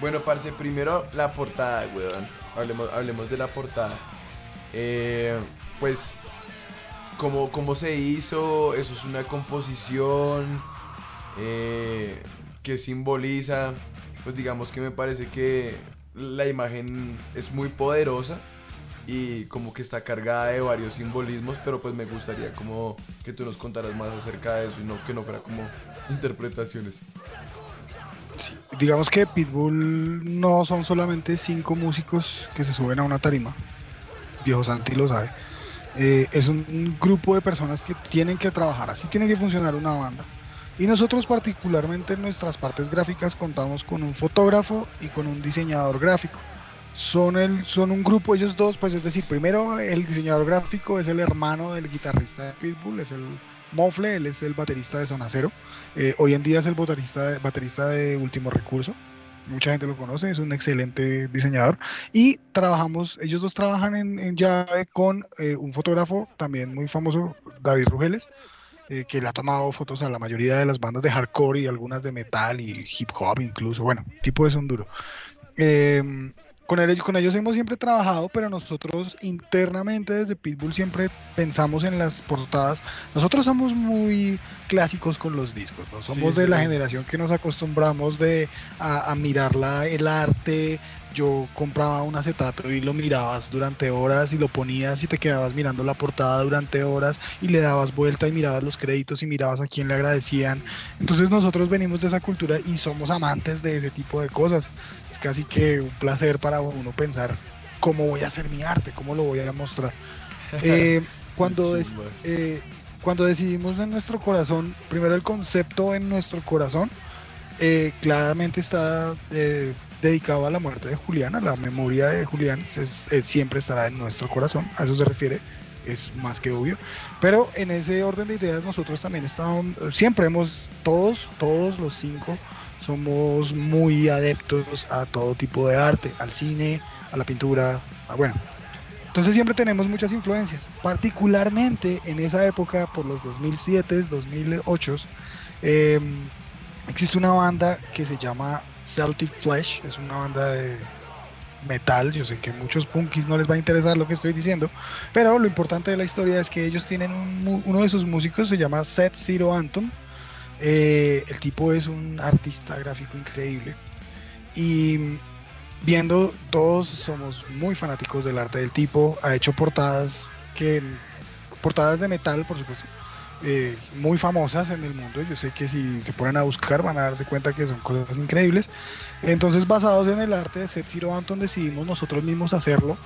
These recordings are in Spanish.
Bueno, parce, primero la portada, weón. Hablemos, hablemos de la portada. Eh, pues, ¿cómo, ¿cómo se hizo? Eso es una composición eh, que simboliza. Pues digamos que me parece que la imagen es muy poderosa y como que está cargada de varios simbolismos, pero pues me gustaría como que tú nos contaras más acerca de eso y no que no fuera como interpretaciones. Digamos que Pitbull no son solamente cinco músicos que se suben a una tarima. Viejo Santi lo sabe. Eh, es un grupo de personas que tienen que trabajar, así tiene que funcionar una banda. Y nosotros particularmente en nuestras partes gráficas contamos con un fotógrafo y con un diseñador gráfico. Son, el, son un grupo, ellos dos, pues es decir, primero el diseñador gráfico es el hermano del guitarrista de Pitbull, es el Mofle, él es el baterista de Zona Cero. Eh, hoy en día es el baterista, de Último Recurso. Mucha gente lo conoce, es un excelente diseñador. Y trabajamos, ellos dos trabajan en, en llave con eh, un fotógrafo también muy famoso, David Rugeles, eh, que le ha tomado fotos a la mayoría de las bandas de hardcore y algunas de metal y hip hop incluso. Bueno, tipo es un duro. Con, ellos, con ellos hemos siempre trabajado, pero nosotros internamente desde Pitbull siempre pensamos en las portadas. Nosotros somos muy clásicos con los discos, ¿no? somos de la generación que nos acostumbramos de, a, a mirar la, el arte, yo compraba un acetato y lo mirabas durante horas y lo ponías y te quedabas mirando la portada durante horas y le dabas vuelta y mirabas los créditos y mirabas a quién le agradecían. Entonces nosotros venimos de esa cultura y somos amantes de ese tipo de cosas casi que un placer para uno pensar cómo voy a hacer mi arte, cómo lo voy a mostrar. Eh, cuando, eh, cuando decidimos en nuestro corazón, primero el concepto en nuestro corazón, eh, claramente está dedicado a la muerte de Julián, a la memoria de Julián, siempre estará en nuestro corazón, a eso se refiere, es más que obvio. Pero en ese orden de ideas nosotros también estamos, siempre hemos, todos, todos los cinco, somos muy adeptos a todo tipo de arte, al cine, a la pintura, bueno. Entonces siempre tenemos muchas influencias, particularmente en esa época, por los 2007, 2008, eh, existe una banda que se llama Celtic Flesh, es una banda de metal, yo sé que muchos punkis no les va a interesar lo que estoy diciendo, pero lo importante de la historia es que ellos tienen uno de sus músicos, se llama Seth Zero Anton, eh, el tipo es un artista gráfico increíble. Y viendo, todos somos muy fanáticos del arte del tipo. Ha hecho portadas que portadas de metal, por supuesto, eh, muy famosas en el mundo. Yo sé que si se ponen a buscar van a darse cuenta que son cosas increíbles. Entonces, basados en el arte de Seth Zero Anton, decidimos nosotros mismos hacerlo.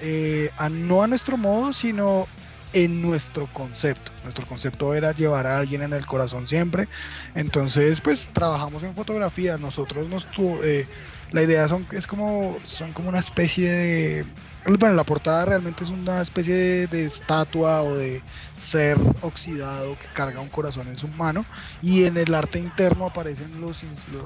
Eh, no a nuestro modo, sino en nuestro concepto. Nuestro concepto era llevar a alguien en el corazón siempre. Entonces, pues trabajamos en fotografía. Nosotros nos eh, la idea son es como son como una especie de bueno, la portada realmente es una especie de, de, estatua o de ser oxidado que carga un corazón en su mano y en el arte interno aparecen los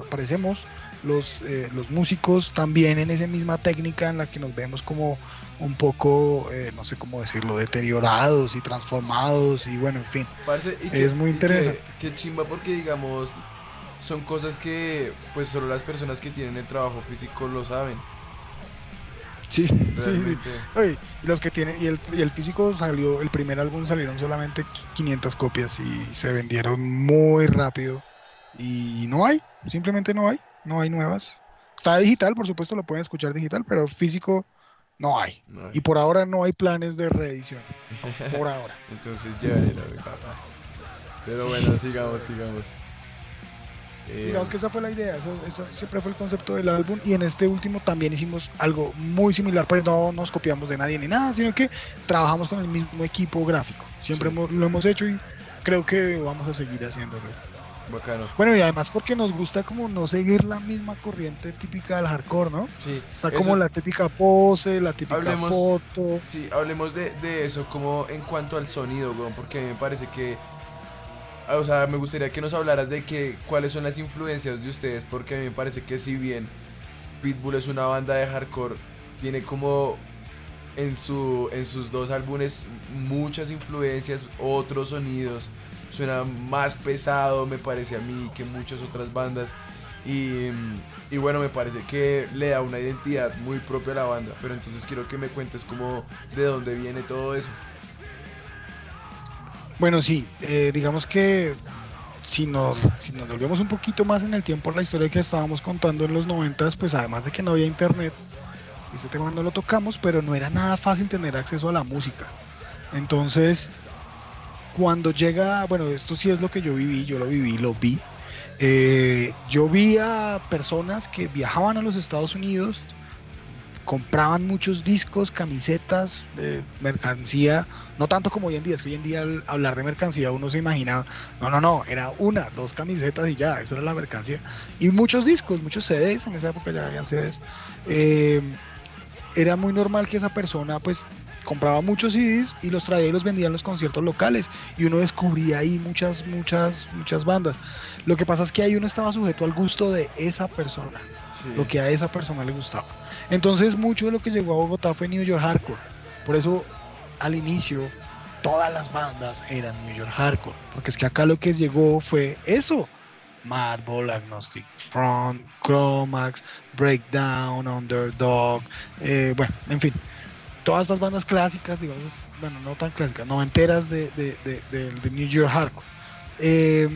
aparecemos los, eh, los músicos también en esa misma técnica en la que nos vemos como un poco, eh, no sé cómo decirlo, deteriorados y transformados y bueno, en fin. es muy interesante. Qué chimba porque digamos, son cosas que pues solo las personas que tienen el trabajo físico lo saben. Sí, sí, y los que tienen y el, y el físico salió, el primer álbum salieron solamente 500 copias y se vendieron muy rápido y no hay, simplemente no hay no hay nuevas. Está digital, por supuesto, lo pueden escuchar digital, pero físico no hay. Y por ahora no hay planes de reedición. por ahora. Entonces llévenlo, Pero bueno, sigamos, sigamos. Digamos eh, que esa fue la idea, eso, siempre fue el concepto del álbum y en este último también hicimos algo muy similar, pues no nos copiamos de nadie ni nada, sino que trabajamos con el mismo equipo gráfico, siempre lo hemos hecho y creo que vamos a seguir haciéndolo. Bueno, y además porque nos gusta como no seguir la misma corriente típica del hardcore, ¿no? Sí. Está como la típica pose, la típica foto. Sí, hablemos de, eso como en cuanto al sonido, porque me parece que... O sea, me gustaría que nos hablaras de que, cuáles son las influencias de ustedes, porque a mí me parece que si bien Pitbull es una banda de hardcore, tiene como en, su, en sus dos álbumes muchas influencias, otros sonidos suena más pesado, me parece a mí, que muchas otras bandas. Y, y, bueno, me parece que le da una identidad muy propia a la banda. Pero entonces quiero que me cuentes cómo, de dónde viene todo eso. Bueno, sí, eh, digamos que si nos, si nos volvemos un poquito más en el tiempo la historia que estábamos contando en los noventas, pues además de que no había internet, ese tema no lo tocamos, pero no era nada fácil tener acceso a la música. Entonces, cuando llega, bueno, esto sí es lo que yo viví, yo lo viví, lo vi. Eh, yo vi a personas que viajaban a los Estados Unidos, compraban muchos discos, camisetas, eh, mercancía, no tanto como hoy en día, es que hoy en día al hablar de mercancía uno se imagina, no, no, no, era una, dos camisetas y ya, esa era la mercancía. Y muchos discos, muchos CDs, en esa época ya habían CDs. Eh, era muy normal que esa persona pues compraba muchos CDs y los traía y los vendía en los conciertos locales y uno descubría ahí muchas, muchas, muchas bandas. Lo que pasa es que ahí uno estaba sujeto al gusto de esa persona, lo que a esa persona le gustaba. Entonces mucho de lo que llegó a Bogotá fue New York Hardcore. Por eso al inicio todas las bandas eran New York Hardcore. Porque es que acá lo que llegó fue eso. Madball, Agnostic Front, Chromax, Breakdown, Underdog, eh, bueno, en fin, todas estas bandas clásicas, digamos, bueno, no tan clásicas, no enteras de, de, de, New York Hardcore. Eh,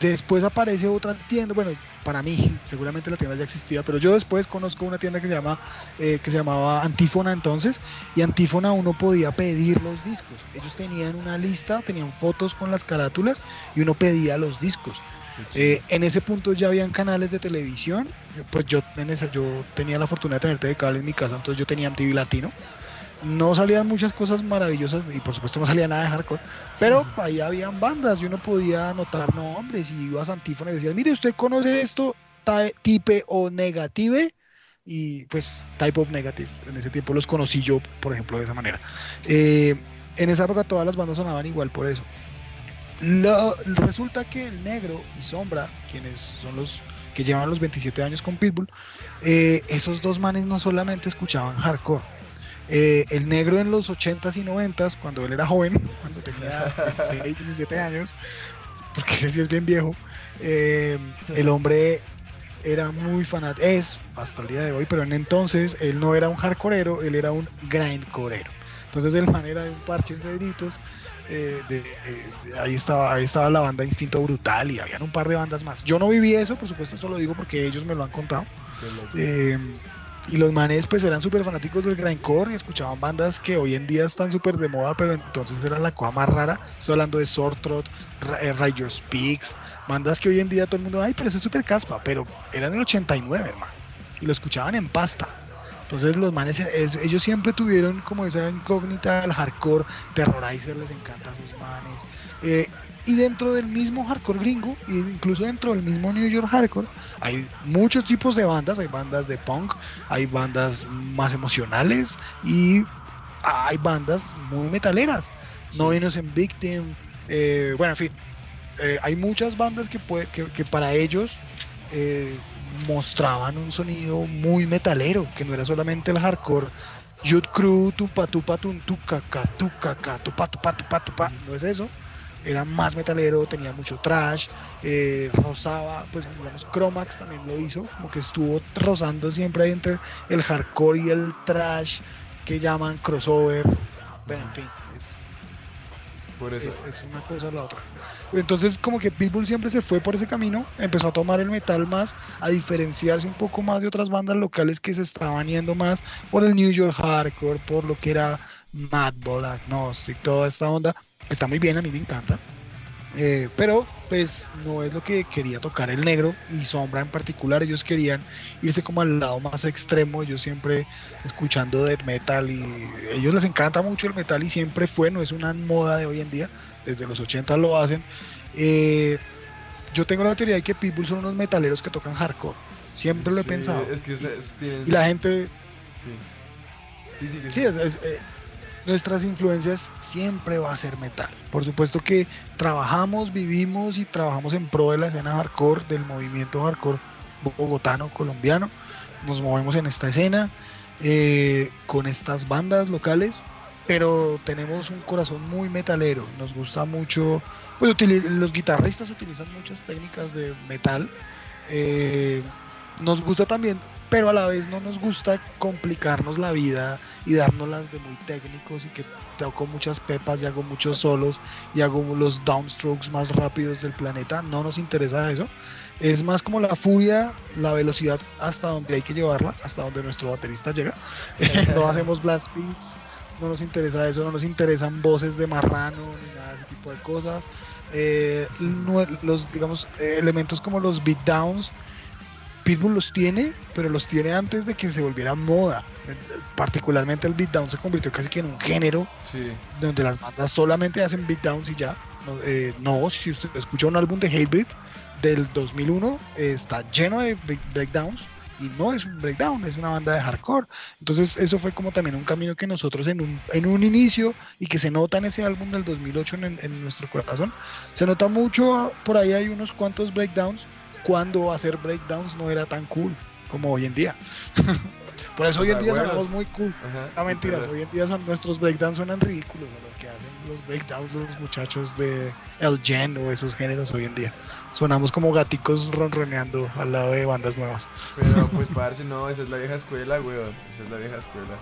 después aparece otra tienda, bueno, para mí, seguramente la tienda ya existía, pero yo después conozco una tienda que se llama eh, que se llamaba Antífona entonces, y Antífona uno podía pedir los discos. Ellos tenían una lista, tenían fotos con las carátulas y uno pedía los discos. Eh, en ese punto ya habían canales de televisión, pues yo en esa yo tenía la fortuna de tener TV cable en mi casa, entonces yo tenía MTV Latino no salían muchas cosas maravillosas y por supuesto no salía nada de hardcore, pero ahí habían bandas y uno podía anotar nombres y ibas a Antífona y decías, mire, usted conoce esto, type o negative, y pues Type of Negative, en ese tiempo los conocí yo, por ejemplo, de esa manera. Eh, en esa época todas las bandas sonaban igual por eso. resulta que el negro y Sombra, quienes son los que llevan los 27 años con Pitbull, eh, esos dos manes no solamente escuchaban hardcore, eh, el negro en los 80s y 90s, cuando él era joven, cuando tenía 16, 17 años, porque ese sí es bien viejo, eh, el hombre era muy fanático, es hasta el día de hoy, pero en entonces él no era un hardcoreero, él era un grindcoreero. Entonces el man era de un parche en cedritos, eh, ahí, estaba, ahí estaba la banda Instinto Brutal y habían un par de bandas más. Yo no viví eso, por supuesto, eso lo digo porque ellos me lo han contado. Y los manes pues eran súper fanáticos del grindcore y escuchaban bandas que hoy en día están súper de moda, pero entonces era la cosa más rara. Estoy hablando de Sortrot, eh, Rider Speaks, bandas que hoy en día todo el mundo, ay, pero eso es súper caspa, pero eran el 89, hermano. Y lo escuchaban en pasta. Entonces los manes, ellos siempre tuvieron como esa incógnita del hardcore, Terrorizer les encanta a sus manes. Eh, y dentro del mismo hardcore gringo, e incluso dentro del mismo New York hardcore, hay muchos tipos de bandas. Hay bandas de punk, hay bandas más emocionales y hay bandas muy metaleras. No Innocent Victim, eh, bueno, en fin, eh, hay muchas bandas que, que, para ellos eh, mostraban un sonido muy metalero, que no era solamente el hardcore. Youth Crew, tupa, tupa, tu caca, tu caca, tupa, tupa, tupa, tupa, no es eso era más metalero, tenía mucho trash, eh, rozaba, pues digamos, Chromax también lo hizo, como que estuvo rozando siempre entre el hardcore y el trash que llaman crossover. Bueno, en fin, es, por eso. Es, una cosa o la otra. Entonces, como que Pitbull siempre se fue por ese camino, empezó a tomar el metal más, a diferenciarse un poco más de otras bandas locales que se estaban yendo más por el New York Hardcore, por lo que era Madball, Agnostic, toda esta onda está muy bien, a mí me encanta. Eh, pero pues no es lo que quería tocar el negro y Sombra en particular. Ellos querían irse como al lado más extremo. Yo siempre escuchando death metal y ellos les encanta mucho el metal y siempre fue, no es una moda de hoy en día. Desde los 80 lo hacen. Eh, yo tengo la teoría de que Pitbull son unos metaleros que tocan hardcore. Siempre lo he pensado. y, la gente... Sí, sí, sí, es, eh, nuestras influencias siempre va a ser metal. Por supuesto que trabajamos, vivimos y trabajamos en pro de la escena hardcore, del movimiento hardcore bogotano, colombiano. Nos movemos en esta escena eh, con estas bandas locales, pero tenemos un corazón muy metalero. Nos gusta mucho, pues los guitarristas utilizan muchas técnicas de metal Eh, nos gusta también, pero a la vez no nos gusta complicarnos la vida y dárnoslas de muy técnicos y que toco muchas pepas y hago muchos solos y hago los downstrokes más rápidos del planeta. No nos interesa eso. Es más como la furia, la velocidad hasta donde hay que llevarla, hasta donde nuestro baterista llega. no hacemos blast beats, no nos interesa eso, no nos interesan voces de marrano ni nada de ese tipo de cosas. Eh, los digamos elementos como los beatdowns Pitbull los tiene, pero los tiene antes de que se volviera moda. Particularmente el beatdown se convirtió casi que en un género donde las bandas solamente hacen beatdowns y ya. No, eh, no, si usted escucha un álbum de Hatebreed del 2001, está lleno de breakdowns y no es un breakdown, es una banda de hardcore. Entonces eso fue como también un camino que nosotros en un, en un inicio y que se nota en ese álbum del 2008 en, en nuestro corazón, se nota mucho, por ahí hay unos cuantos breakdowns cuando hacer breakdowns no era tan cool como hoy en día. Por eso hoy en día sonamos muy cool. no mentiras, hoy en día son, nuestros breakdowns suenan ridículos de lo que hacen los breakdowns los muchachos de El Gen o esos géneros hoy en día. Sonamos como gaticos ronroneando al lado de bandas nuevas. Pero pues parce, no, esa es la vieja escuela, weón. Esa es la vieja escuela.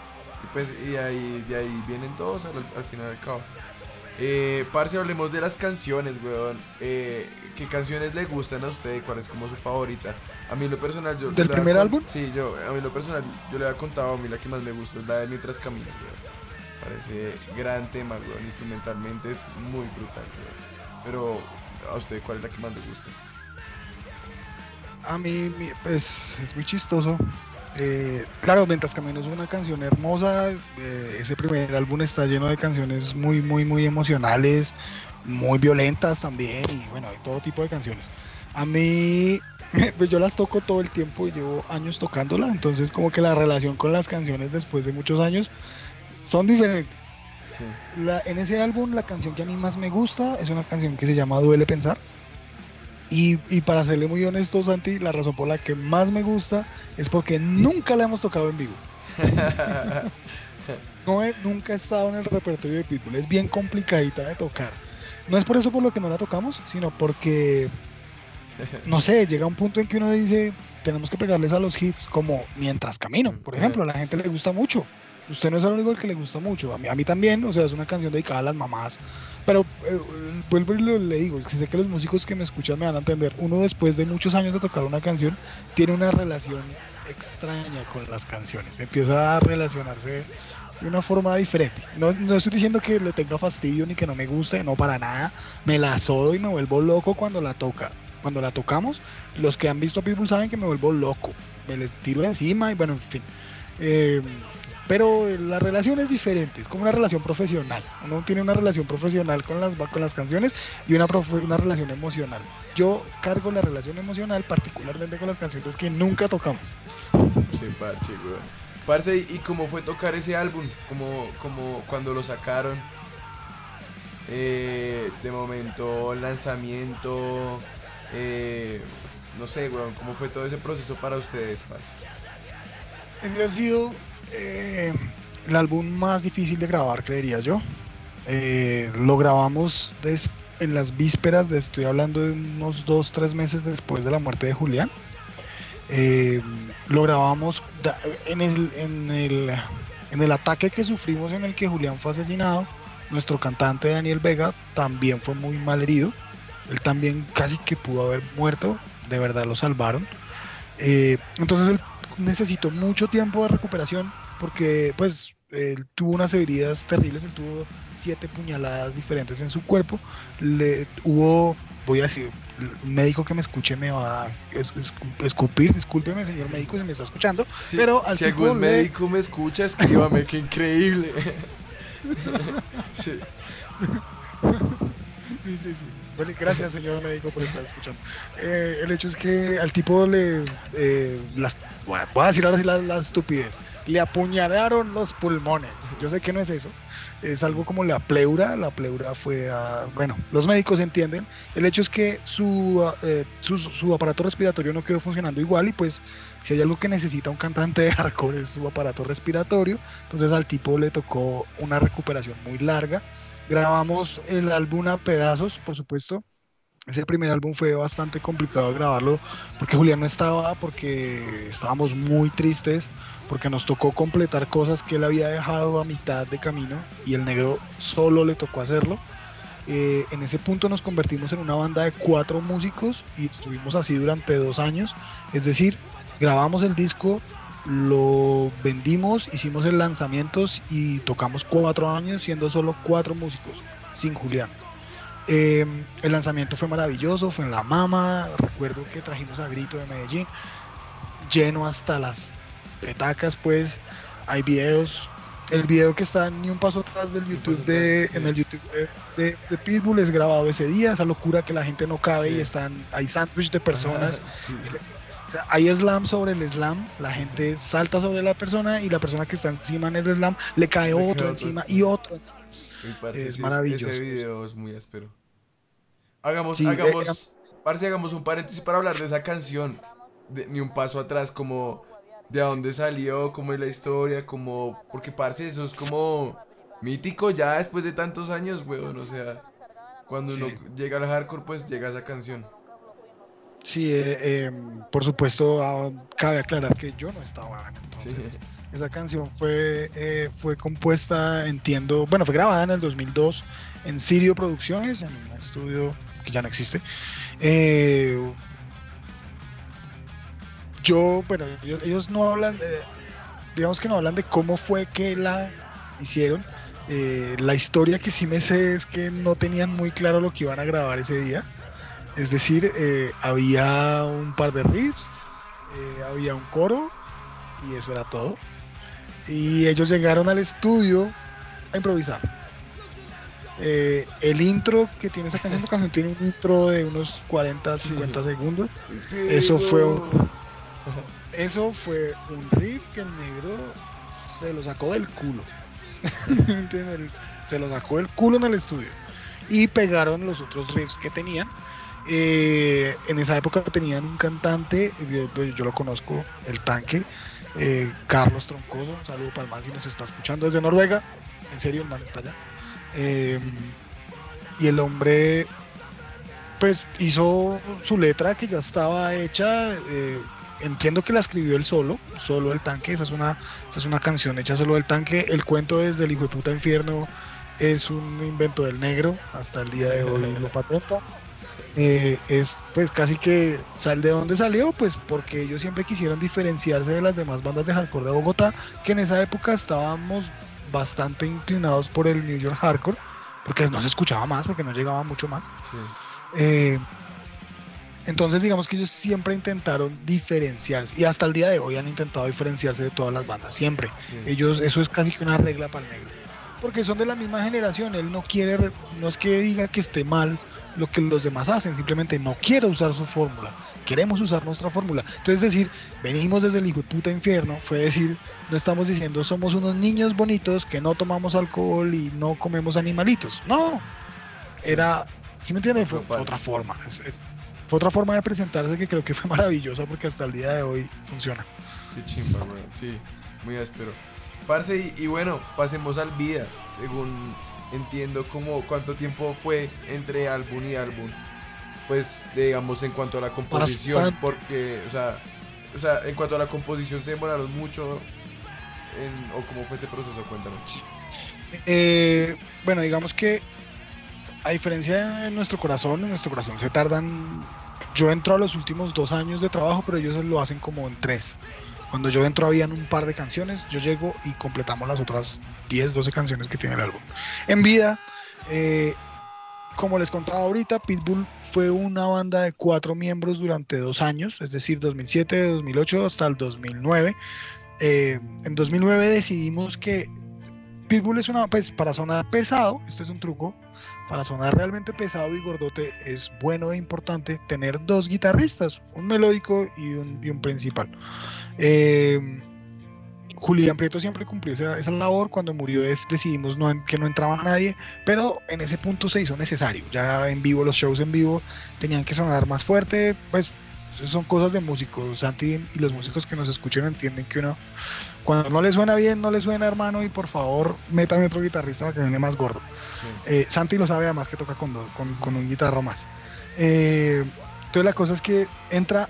Y pues y ahí, de ahí vienen todos al, al final del cabo. Eh, parce, hablemos de las canciones, weón. Eh, ¿Qué canciones le gustan a usted? ¿Cuál es como su favorita? A mí lo personal, yo... ¿Del primer álbum? Sí, yo, a mí lo personal, yo le había contado, a mí la que más me gusta es la de Mientras Caminas, weón. Parece gran tema, weón. Instrumentalmente es muy brutal, weón. Pero, ¿a usted cuál es la que más le gusta? A mí, pues, es muy chistoso. Eh, claro, Mientras Caminos es una canción hermosa. Eh, ese primer álbum está lleno de canciones muy, muy, muy emocionales, muy violentas también, y bueno, hay todo tipo de canciones. A mí, pues yo las toco todo el tiempo y llevo años tocándolas, entonces como que la relación con las canciones después de muchos años son diferentes. en ese álbum la canción que a mí más me gusta es una canción que se llama Duele Pensar. Y, y, para serle muy honesto, Santi, la razón por la que más me gusta es porque nunca la hemos tocado en vivo. no nunca he estado en el repertorio de Pitbull, es bien complicadita de tocar. No es por eso por lo que no la tocamos, sino porque, no sé, llega un punto en que uno dice, tenemos que pegarles a los hits como Mientras Camino, por ejemplo, a la gente le gusta mucho usted no es el único que le gusta mucho, a mí, a mí también, o sea, es una canción dedicada a las mamás, pero eh, vuelvo y le digo, sé que los músicos que me escuchan me van a entender, uno después de muchos años de tocar una canción, tiene una relación extraña con las canciones, empieza a relacionarse de una forma diferente. No, no estoy diciendo que le tenga fastidio ni que no me guste, no para nada, me la sodo y me vuelvo loco cuando la toca. Cuando la tocamos, los que han visto a People saben que me vuelvo loco, me les tiro encima y bueno, en fin. Eh, pero la relación es diferente, es como una relación profesional. Uno tiene una relación profesional con las, con las canciones y una, una relación emocional. Yo cargo la relación emocional particularmente con las canciones que nunca tocamos. Sí, parche, güey. Parce, ¿y cómo fue tocar ese álbum? ¿Cómo, como cuando lo sacaron? Eh, de momento, lanzamiento, eh, no sé, weón, ¿cómo fue todo ese proceso para ustedes, parce? Ese ha sido eh, el álbum más difícil de grabar, creería yo. Eh, lo grabamos en las vísperas, de, estoy hablando de unos dos, tres meses después de la muerte de Julián. Eh, lo grabamos en el, en, el, en el ataque que sufrimos en el que Julián fue asesinado. Nuestro cantante Daniel Vega también fue muy mal herido. Él también casi que pudo haber muerto. De verdad lo salvaron. entonces él necesitó mucho tiempo de recuperación porque pues él tuvo unas heridas terribles, él tuvo siete puñaladas diferentes en su cuerpo, le hubo, voy a decir, un médico que me escuche me va a escupir, discúlpeme señor médico si me está escuchando, pero al si algún médico me escucha, escríbame, qué increíble. sí. sí, sí, sí. Gracias, señor médico, por estar escuchando. Eh, el hecho es que al tipo le. Eh, voy a decir ahora la, estupidez. Le apuñalaron los pulmones. Yo sé que no es eso. Es algo como la pleura. La pleura fue a. Bueno, los médicos entienden. El hecho es que su, eh, su, su, aparato respiratorio no quedó funcionando igual. Y pues, si hay algo que necesita un cantante de hardcore es su aparato respiratorio. Entonces al tipo le tocó una recuperación muy larga Grabamos el álbum a pedazos, por supuesto. ese primer álbum fue bastante complicado grabarlo porque Julián no estaba, porque estábamos muy tristes, porque nos tocó completar cosas que él había dejado a mitad de camino y el negro solo le tocó hacerlo. Eh, en ese punto nos convertimos en una banda de cuatro músicos y estuvimos así durante dos años. Es decir, grabamos el disco, lo vendimos, hicimos el lanzamiento y tocamos cuatro años siendo solo cuatro músicos, sin Julián. Eh, el lanzamiento fue maravilloso, fue en La Mama, recuerdo que trajimos a Grito de Medellín, lleno hasta las petacas, pues hay videos. El video que está ni un paso atrás del YouTube de, en el YouTube de, Pitbull es grabado ese día, esa locura que la gente no cabe y están, hay sándwich de personas. Hay slam sobre el slam, la gente salta sobre la persona y la persona que está encima en el slam le cae otro encima y otro encima es maravilloso. Ese video es muy áspero. Hagamos, hagamos, eh, hagamos un paréntesis para hablar de esa canción. De, ni un paso atrás, como de dónde salió, cómo es la historia, como. Porque, parce, eso es como mítico ya después de tantos años, weón. O sea, cuando uno llega al hardcore, pues llega esa canción. Sí, eh, em, por supuesto, ah, cabe aclarar que yo no estaba entonces. Esa canción fue, eh, fue compuesta, entiendo, bueno, fue grabada en el 2002 en Sirio Producciones, en un estudio que ya no existe. Eh, yo, bueno, ellos, no hablan, digamos que no hablan de cómo fue que la hicieron. La historia que sí me sé es que no tenían muy claro lo que iban a grabar ese día. Es decir, había un par de riffs, había un coro y eso era todo. Y ellos llegaron al estudio a improvisar. Eh, el intro que tiene esa canción, esa canción tiene un intro de unos 40, 50 segundos. Eso fue un, eso fue un riff que el negro se lo sacó del culo. se lo sacó del culo en el estudio. Y pegaron los otros riffs que tenían. Eh, en esa época tenían un cantante, yo, yo, lo conozco, el tanque, eh, Carlos Troncoso, un saludo para el man si nos está escuchando desde Noruega. En serio, el man está allá. Em, y el hombre, pues hizo su letra que ya estaba hecha. Eh, entiendo que la escribió él solo, solo el tanque. Esa es una, esa es una canción hecha solo del tanque. El cuento desde el hijo de puta infierno es un invento del negro. Hasta el día de hoy lo patenta. Eh, es pues casi que sal de dónde salió, pues porque ellos siempre quisieron diferenciarse de las demás bandas de hardcore de Bogotá, que en esa época estábamos bastante inclinados por el New York Hardcore, porque no se escuchaba más, porque no llegaba mucho más. Eh, entonces digamos que ellos siempre intentaron diferenciarse y hasta el día de hoy han intentado diferenciarse de todas las bandas, siempre. Ellos, eso es casi que una regla para el negro. Porque son de la misma generación, él no quiere, no es que diga que esté mal lo que los demás hacen, simplemente no quiere usar su fórmula, queremos usar nuestra fórmula. Entonces, es decir, venimos desde el hijo de puta infierno, fue decir, no estamos diciendo somos unos niños bonitos que no tomamos alcohol y no comemos animalitos. No, era, ¿sí me entienden? Fue, otra forma. fue otra forma de presentarse que creo que fue maravillosa porque hasta el día de hoy funciona. Qué chimba, güey. Sí, muy áspero. Parce, y, y bueno, pasemos al vida, según entiendo como cuánto tiempo fue entre álbum y álbum. Pues digamos en cuanto a la composición, porque, o sea, o sea, en cuanto a la composición se demoraron mucho en, o cómo fue este proceso, cuéntame. Eh, bueno, digamos que a diferencia de nuestro corazón, en nuestro corazón se tardan. Yo entro a los últimos dos años de trabajo, pero ellos lo hacen como en tres. Cuando yo entro habían un par de canciones, yo llego y completamos las otras 10, 12 canciones que tiene el álbum. En vida, eh, como les contaba ahorita, Pitbull fue una banda de cuatro miembros durante dos años, es decir, 2007, 2008 hasta el 2009. Eh, en 2009 decidimos que Pitbull es una, pues para sonar pesado, esto es un truco, para sonar realmente pesado y gordote es bueno e importante tener dos guitarristas, un melódico y un, principal. Eh, Julián Prieto siempre cumplió esa, labor. Cuando murió decidimos que no entraba nadie, pero en ese punto se hizo necesario. Ya en vivo, los shows en vivo tenían que sonar más fuerte. Pues son cosas de músicos. Santi y los músicos que nos escuchen entienden que uno, cuando no le suena bien, no le suena, hermano, y por favor, métame otro guitarrista para que viene más gordo. Eh, Santi lo sabe además que toca con, con, con un guitarro más. Eh, entonces la cosa es que entra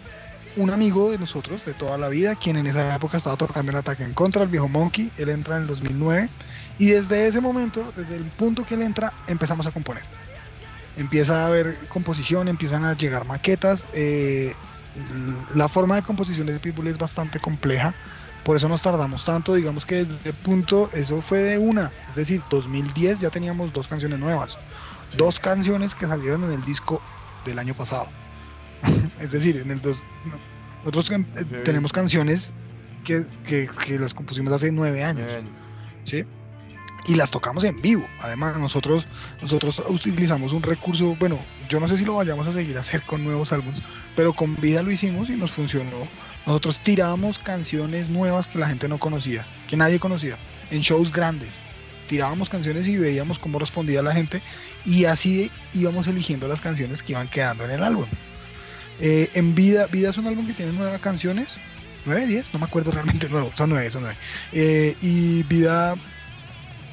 un amigo de nosotros de toda la vida, quien en esa época estaba tocando en Ataque en Contra, el viejo Monkey, él entra en el 2009 y desde ese momento, desde el punto que él entra, empezamos a componer. Empieza a haber composición, empiezan a llegar maquetas. eh, la forma de composición de Pitbull es bastante compleja, por eso nos tardamos tanto. Digamos que desde el punto, eso fue de una, es decir, 2010 ya teníamos dos canciones nuevas, dos canciones que salieron en el disco del año pasado. es decir, en el dos, nosotros eh, tenemos canciones que, que- que las compusimos hace nueve años. Nueve años. ¿sí? Y las tocamos en vivo. Además, nosotros, nosotros utilizamos un recurso, bueno, yo no sé si lo vayamos a seguir a hacer con nuevos álbumes, pero con vida lo hicimos y nos funcionó. Nosotros tirábamos canciones nuevas que la gente no conocía, que nadie conocía, en shows grandes. Tirábamos canciones y veíamos cómo respondía la gente y así íbamos eligiendo las canciones que iban quedando en el álbum. Eh, en Vida, Vida es un álbum que tiene nueve canciones, nueve, diez, no me acuerdo realmente, nuevo, son nueve, son nueve. Eh, y Vida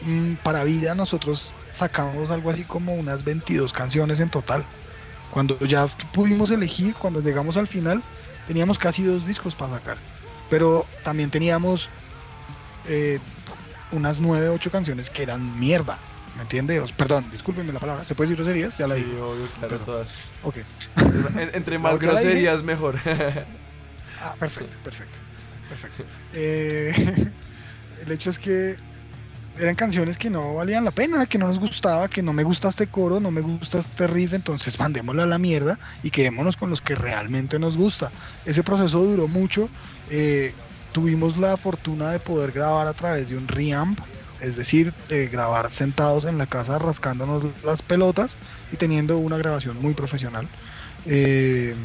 Mm, para vida nosotros sacamos algo así como unas 22 canciones en total. Cuando ya pudimos elegir, cuando llegamos al final, teníamos casi dos discos para sacar. Pero también teníamos eh, unas 9, 8 canciones que eran mierda. ¿Me entiende? Os- Perdón, discúlpenme la palabra. ¿Se puede decir groserías? Ya la Sí, dije. obvio, claro, Pero- todas. Ok. En- entre más groserías, mejor. Ah, perfecto, perfecto, perfecto. Eh, el hecho es que eran canciones que no valían la pena, que no nos gustaba, que no me gusta este coro, no me gusta este riff, entonces mandémosla a la mierda y quedémonos con los que realmente nos gusta. Ese proceso duró mucho. eh, tuvimos la fortuna de poder grabar a través de un reamp, es decir, de grabar sentados en la casa rascándonos las pelotas y teniendo una grabación muy profesional. Eh,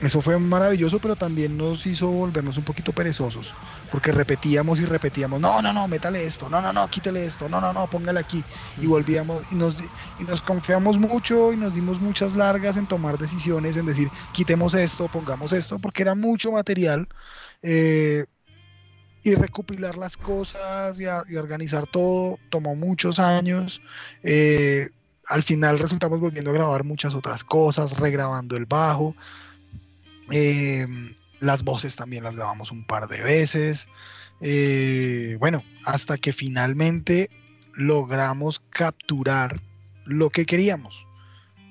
eso fue maravilloso, pero también nos hizo volvernos un poquito perezosos, porque repetíamos y repetíamos, no, no, no, métale esto, no, no, no, quítale esto, no, no, no, póngale aquí, y volvíamos, y nos, y nos confiamos mucho y nos dimos muchas largas en tomar decisiones, en decir, quitemos esto, pongamos esto, porque era mucho material, eh, y recopilar las cosas y, a- y organizar todo tomó muchos años. eh, al final resultamos volviendo a grabar muchas otras cosas, regrabando el bajo. Eh, las voces también las grabamos un par de veces. eh, bueno, hasta que finalmente logramos capturar lo que queríamos.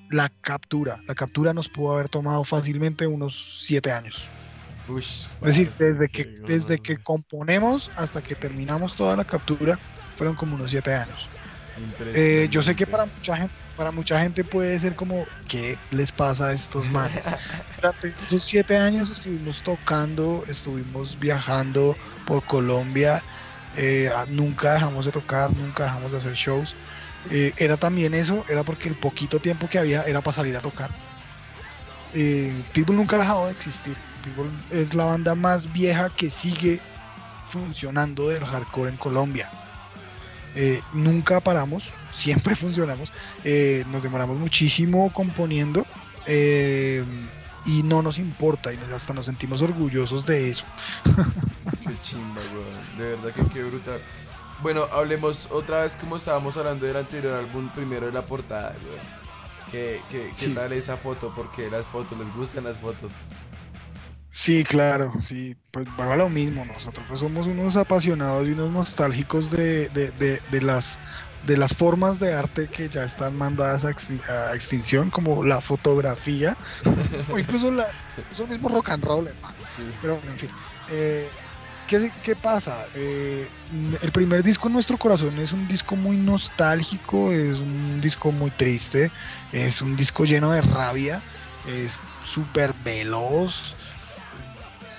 La captura. La captura nos pudo haber tomado fácilmente unos siete años. Es decir, desde que, desde que componemos hasta que terminamos toda la captura, fueron como unos siete años. Eh, yo sé que para mucha gente, para mucha gente puede ser como, ¿qué les pasa a estos manes? Durante esos siete años estuvimos tocando, estuvimos viajando por Colombia, eh, nunca dejamos de tocar, nunca dejamos de hacer shows. Eh, era también eso, era porque el poquito tiempo que había era para salir a tocar. Pitbull nunca ha dejado de existir. Pitbull es la banda más vieja que sigue funcionando del hardcore en Colombia. Eh, nunca paramos, siempre funcionamos. Eh, nos demoramos muchísimo componiendo eh, y no nos importa y hasta nos sentimos orgullosos de eso. Qué chimba, weón. De verdad que qué brutal. Bueno, hablemos otra vez como estábamos hablando del anterior álbum, primero de la portada, weón. ¿Qué, qué, qué Sí. tal esa foto? Porque las fotos, ¿les gustan las fotos? Sí, claro, sí, pues va lo mismo. Nosotros pues, somos unos apasionados y unos nostálgicos de, de- de- de las de las formas de arte que ya están mandadas a, extin- a extinción, como la fotografía, o incluso la, incluso el mismo rock and roll, hermano. Sí. Pero en fin, eh, ¿qué, qué pasa? Eh, el primer disco en nuestro corazón es un disco muy nostálgico, es un disco muy triste, es un disco lleno de rabia, es súper veloz,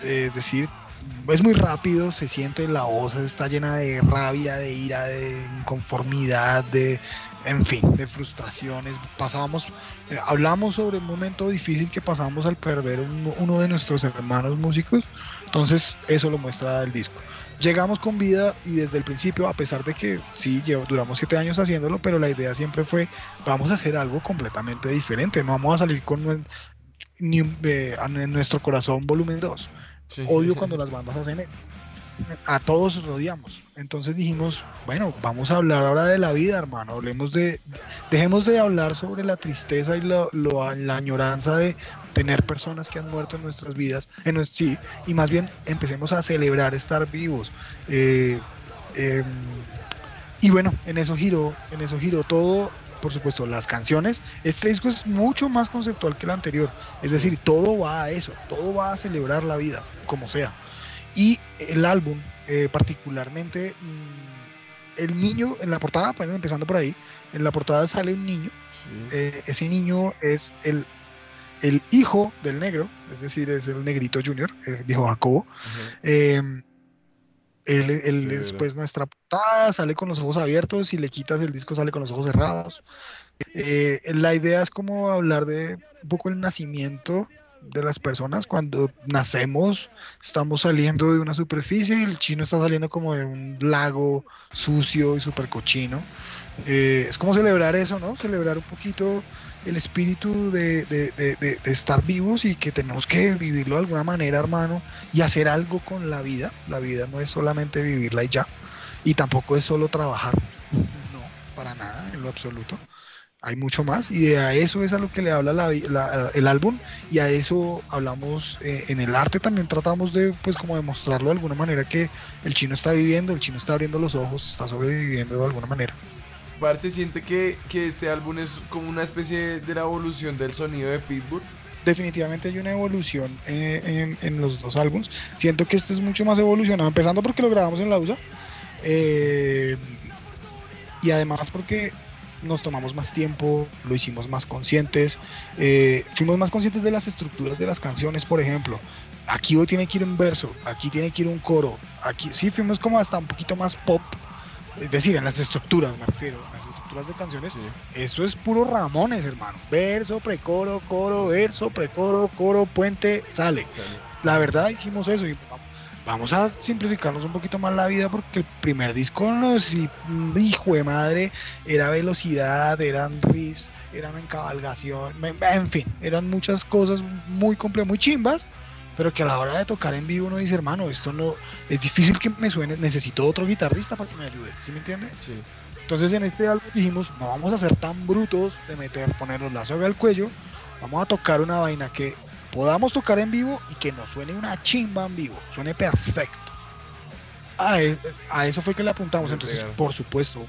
es decir, es muy rápido, se siente la voz, está llena de rabia, de ira, de inconformidad, de, en fin, de frustraciones. Pasábamos, eh, hablamos sobre un momento difícil que pasamos al perder un- uno de nuestros hermanos músicos, entonces eso lo muestra el disco. Llegamos con vida y desde el principio, a pesar de que sí, duramos siete años haciéndolo, pero la idea siempre fue, vamos a hacer algo completamente diferente, no vamos a salir con un- eh, en nuestro corazón volumen 2. Sí. Odio cuando las bandas hacen eso. a todos odiamos. Entonces dijimos, bueno, vamos a hablar ahora de la vida, hermano. Hablemos de, dejemos de hablar sobre la tristeza y lo, la añoranza de tener personas que han muerto en nuestras vidas, en sí, y más bien empecemos a celebrar estar vivos. Eh, em, y bueno, en eso giró, en eso giró todo por supuesto, las canciones. Este disco es mucho más conceptual que el anterior. Es decir, todo va a eso, todo va a celebrar la vida, como sea. Y el álbum, eh, particularmente, mm, el niño en la portada, pues empezando por ahí, en la portada sale un niño. Eh, ese niño es el, el hijo del negro, es decir, es el negrito junior, el viejo Jacobo. Él, después nuestra portada sale con los ojos abiertos y le quitas el disco sale con los ojos cerrados. Eh, la idea es como hablar de un poco el nacimiento de las personas. Cuando nacemos, estamos saliendo de una superficie y el chino está saliendo como de un lago sucio y súper cochino. Eh, es como celebrar eso, ¿no? Celebrar un poquito el espíritu de, estar vivos y que tenemos que vivirlo de alguna manera, hermano, y hacer algo con la vida. La vida no es solamente vivirla y ya, y tampoco es solo trabajar, no, para nada, en lo absoluto. Hay mucho más y a eso es a lo que le habla el álbum y a eso hablamos eh, en el arte también tratamos de pues como demostrarlo de alguna manera que el chino está viviendo, el chino está abriendo los ojos, está sobreviviendo de alguna manera. ¿Se siente que, este álbum es como una especie de la evolución del sonido de Pitbull? Definitivamente hay una evolución eh, en, los dos álbumes. Siento que este es mucho más evolucionado, empezando porque lo grabamos en la USA. Eh, y además porque nos tomamos más tiempo, lo hicimos más conscientes, eh, fuimos más conscientes de las estructuras de las canciones, por ejemplo. Aquí tiene que ir un verso, aquí tiene que ir un coro, aquí sí fuimos como hasta un poquito más pop es decir, en las estructuras me refiero, en las estructuras de canciones, eso es puro Ramones, hermano. Verso, precoro, coro, verso, precoro, coro, puente, sale. La verdad hicimos eso y vamos a simplificarnos un poquito más la vida porque el primer disco nos hijo de madre era velocidad, eran riffs, eran encabalgación, en fin, eran muchas cosas muy complejas, muy chimbas pero que a la hora de tocar en vivo uno dice, hermano, esto no, es difícil que me suene, necesito otro guitarrista para que me ayude, ¿sí me entiende? Sí. Entonces en este álbum dijimos, no vamos a ser tan brutos de meter, ponernos la soga al cuello, vamos a tocar una vaina que podamos tocar en vivo y que nos suene una chimba en vivo, suene perfecto. A, e, a eso fue que le apuntamos, entonces por supuesto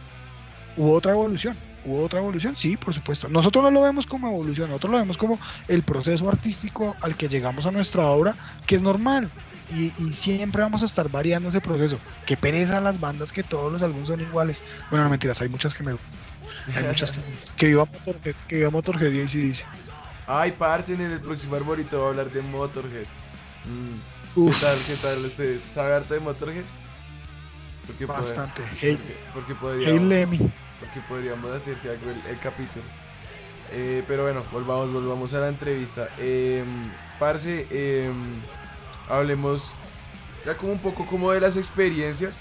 hubo otra evolución ¿Hubo otra evolución? Sí, por supuesto. Nosotros no lo vemos como evolución, nosotros lo vemos como el proceso artístico al que llegamos a nuestra obra, que es normal. Y, siempre vamos a estar variando ese proceso. Qué pereza las bandas que todos los álbumes son iguales. Bueno, no mentiras, hay muchas que me Hay muchas que, que viva Motorhead, que viva Motorhead y así dice. Ay, parce, en el próximo arborito va a hablar de Motorhead. Mm. ¿Qué tal? ¿Qué tal? ¿Usted sabe harto de Motorhead? Bastante. hey, porque, podría... hey Lemmy porque podríamos hacerse algo el, capítulo. Eh, pero bueno, volvamos, volvamos a la entrevista. Eh, parce, em, hablemos ya como un poco como de las experiencias.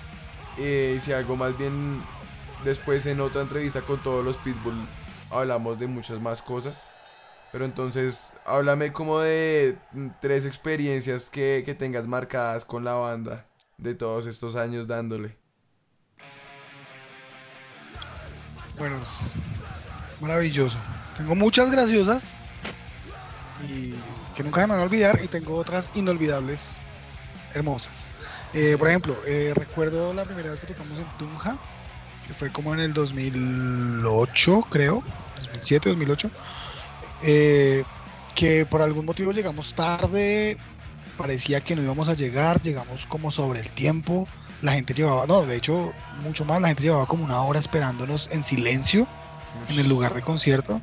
Eh, si algo más bien después en otra entrevista con todos los Pitbull hablamos de muchas más cosas. Pero entonces, háblame como de tres experiencias que, que tengas marcadas con la banda de todos estos años dándole. Bueno, es maravilloso. Tengo muchas graciosas y que nunca se me van a olvidar y tengo otras inolvidables hermosas. Eh, por ejemplo, eh, recuerdo la primera vez que tocamos en Tunja, que fue como en el 2008, creo, 2007, 2008, eh, que por algún motivo llegamos tarde, parecía que no íbamos a llegar, llegamos como sobre el tiempo, la gente llevaba, no, de hecho, mucho más, la gente llevaba como una hora esperándonos en silencio en el lugar de concierto.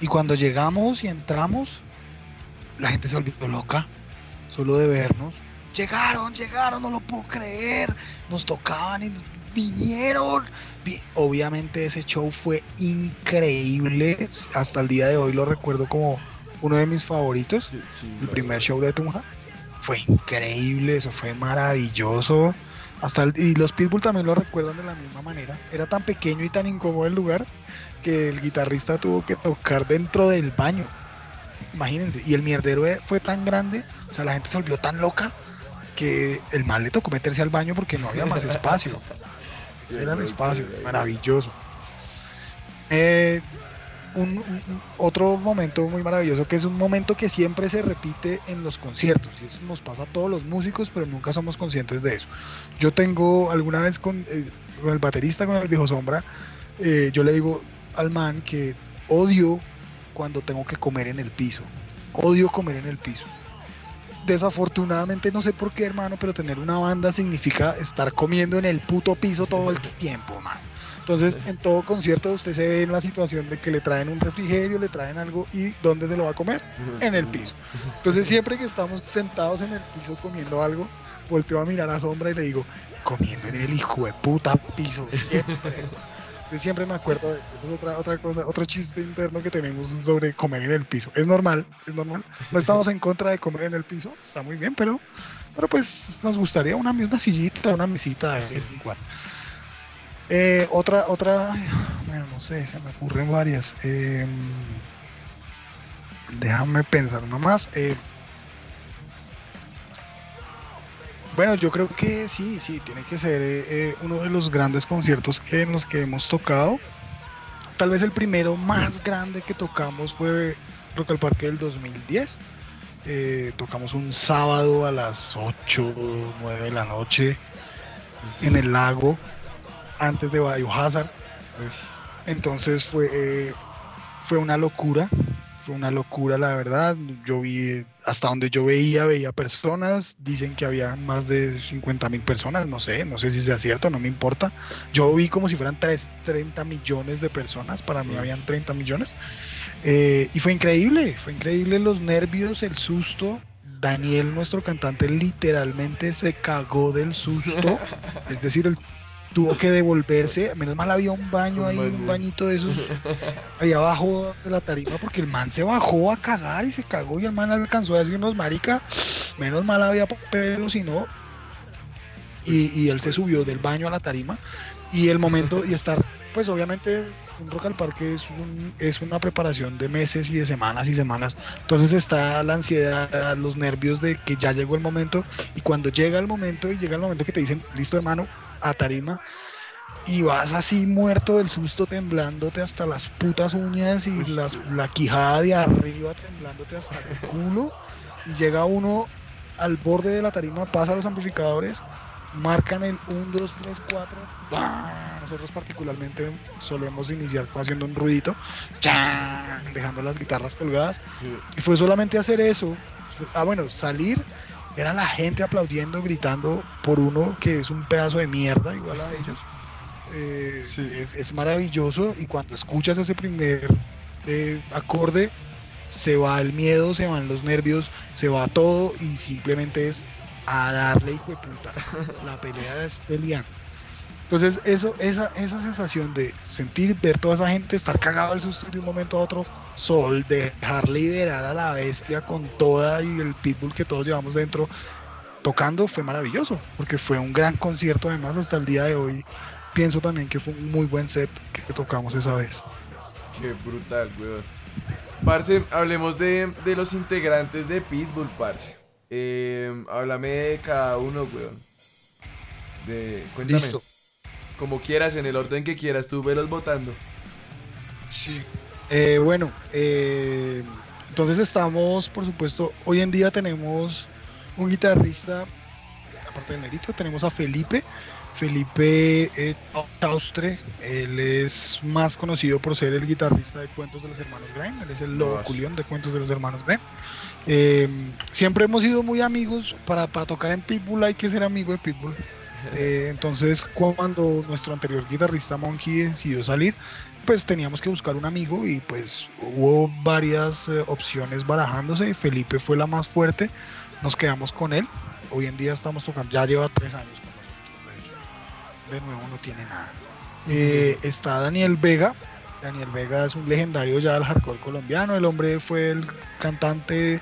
Y cuando llegamos y entramos, la gente se volvió loca, solo de vernos. Llegaron, llegaron, no lo puedo creer. Nos tocaban y vinieron. Obviamente ese show fue increíble. Hasta el día de hoy lo recuerdo como uno de mis favoritos. el primer show de Tunja. Fue increíble, eso fue maravilloso. Hasta y los Pitbull también lo recuerdan de la misma manera. Era tan pequeño y tan incómodo el lugar que el guitarrista tuvo que tocar dentro del baño. Imagínense. Y el mierdero fue tan grande, o sea, la gente se volvió tan loca que el mal le tocó meterse al baño porque no había más espacio. Ese era el espacio, maravilloso. Eh, un, otro momento muy maravilloso que es un momento que siempre se repite en los conciertos y eso nos pasa a todos los músicos pero nunca somos conscientes de eso. Yo tengo alguna vez con, eh, el baterista con el viejo sombra eh, yo le digo al man que odio cuando tengo que comer en el piso odio comer en el piso. Desafortunadamente no sé por qué hermano pero tener una banda significa estar comiendo en el puto piso todo el tiempo man entonces, en todo concierto usted se ve en la situación de que le traen un refrigerio, le traen algo y ¿dónde se lo va a comer? En el piso. Entonces, siempre que estamos sentados en el piso comiendo algo, volteo a mirar a Sombra y le digo, comiendo en el hijo de puta piso. Siempre. Siempre me acuerdo de eso. Esa es otra, otra cosa, otro chiste interno que tenemos sobre comer en el piso. Es normal, es normal. No estamos en contra de comer en el piso, está muy bien, pero, pero pues nos gustaría una, una sillita, una mesita de vez en cuando. Eh, otra, otra, bueno, no sé, se me ocurren varias. Em, déjame pensar nomás. Eh, bueno, yo creo que sí, sí, tiene que ser eh, uno de los grandes conciertos que, en los que hemos tocado. Tal vez el primero más grande que tocamos fue Rock al Parque del 2010. tocamos un sábado a las 8 o 9 de la noche en el lago antes de Biohazard. Entonces fue, fue una locura, fue una locura la verdad. Yo vi, hasta donde yo veía, veía personas, dicen que había más de 50 mil personas, no sé, no sé si sea cierto, no me importa. Yo vi como si fueran 30 millones de personas, para mí habían 30 millones. Eh, y fue increíble, fue increíble los nervios, el susto. Daniel, nuestro cantante, literalmente se cagó del susto. es decir, el tuvo que devolverse. Menos mal había un baño ahí, un bañito de esos ahí abajo de la tarima, porque el man se bajó a cagar y se cagó y el man alcanzó a decirnos, marica, menos mal había pelo, si no. Y, él se subió del baño a la tarima y el momento y estar, pues obviamente un Rock al Parque es, es una preparación de meses y de semanas y semanas. Entonces está la ansiedad, los nervios de que ya llegó el momento y cuando llega el momento y llega el momento que te dicen, listo hermano, a tarima y vas así muerto del susto temblándote hasta las putas uñas y las, la quijada de arriba temblándote hasta el culo. Y llega uno al borde de la tarima, pasa a los amplificadores, marcan el 1, 2, 3, 4, nosotros particularmente solemos iniciar haciendo un ruidito, dejando las guitarras colgadas. Y fue solamente hacer eso, ah bueno, salir era la gente aplaudiendo, gritando por uno que es un pedazo de mierda igual a ellos. Eh, es, maravilloso y cuando escuchas ese primer eh, acorde, se va el miedo, se van los nervios, se va todo y simplemente es a darle hijo de puta. La pelea es peleando. Entonces, eso, esa, esa sensación de sentir, ver toda esa gente estar cagado al susto de un momento a otro, sol, dejar liberar a la bestia con toda y el pitbull que todos llevamos dentro tocando fue maravilloso, porque fue un gran concierto además hasta el día de hoy. Pienso también que fue un muy buen set que tocamos esa vez. Qué brutal, weón. Parce, hablemos de, los integrantes de Pitbull, parce. Eh, háblame de cada uno, weón. De, cuéntame. Listo. Como quieras, en el orden que quieras, tú velos votando. Sí. Eh, bueno, eh, entonces estamos, por supuesto, hoy en día tenemos un guitarrista, aparte de Nerito, tenemos a Felipe. Felipe eh, Austre, él es más conocido por ser el guitarrista de Cuentos de los Hermanos Grimm, él es el lobo culión de Cuentos de los Hermanos Grimm. Eh, siempre hemos sido muy amigos, para, para tocar en Pitbull hay que ser amigo de Pitbull. Eh, entonces, cuando nuestro anterior guitarrista Monkey decidió salir, pues teníamos que buscar un amigo y pues hubo varias eh, opciones barajándose. Felipe fue la más fuerte, nos quedamos con él. Hoy en día estamos tocando, ya lleva tres años con nosotros. De, nuevo no tiene nada. Eh, está Daniel Vega. Daniel Vega es un legendario ya del hardcore colombiano. El hombre fue el cantante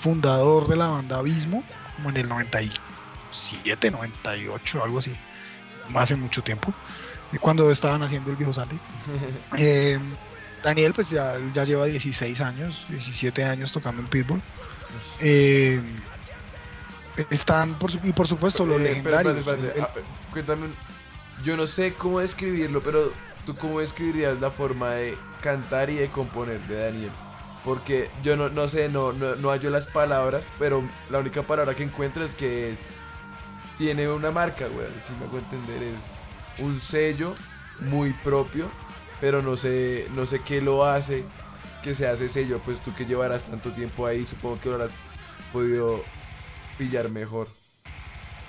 fundador de la banda Abismo, como en el 90 97, 98, algo así, hace mucho tiempo, cuando estaban haciendo el viejo Sandy. Eh, Daniel pues ya, ya lleva 16 años, 17 años tocando en Pitbull. Eh, están, por, y por supuesto, los Eh, legendarios. espérate, espérate, El- ah, cuéntame, yo no sé cómo describirlo, pero tú cómo describirías la forma de cantar y de componer de Daniel. Porque yo no, no sé, no, no, no hallo las palabras, pero la única palabra que encuentro es que es. Tiene una marca, güey. Si me hago entender, es un sello muy propio, pero no sé, no sé qué lo hace que se hace sello. Pues tú que llevarás tanto tiempo ahí, supongo que lo habrás podido pillar mejor.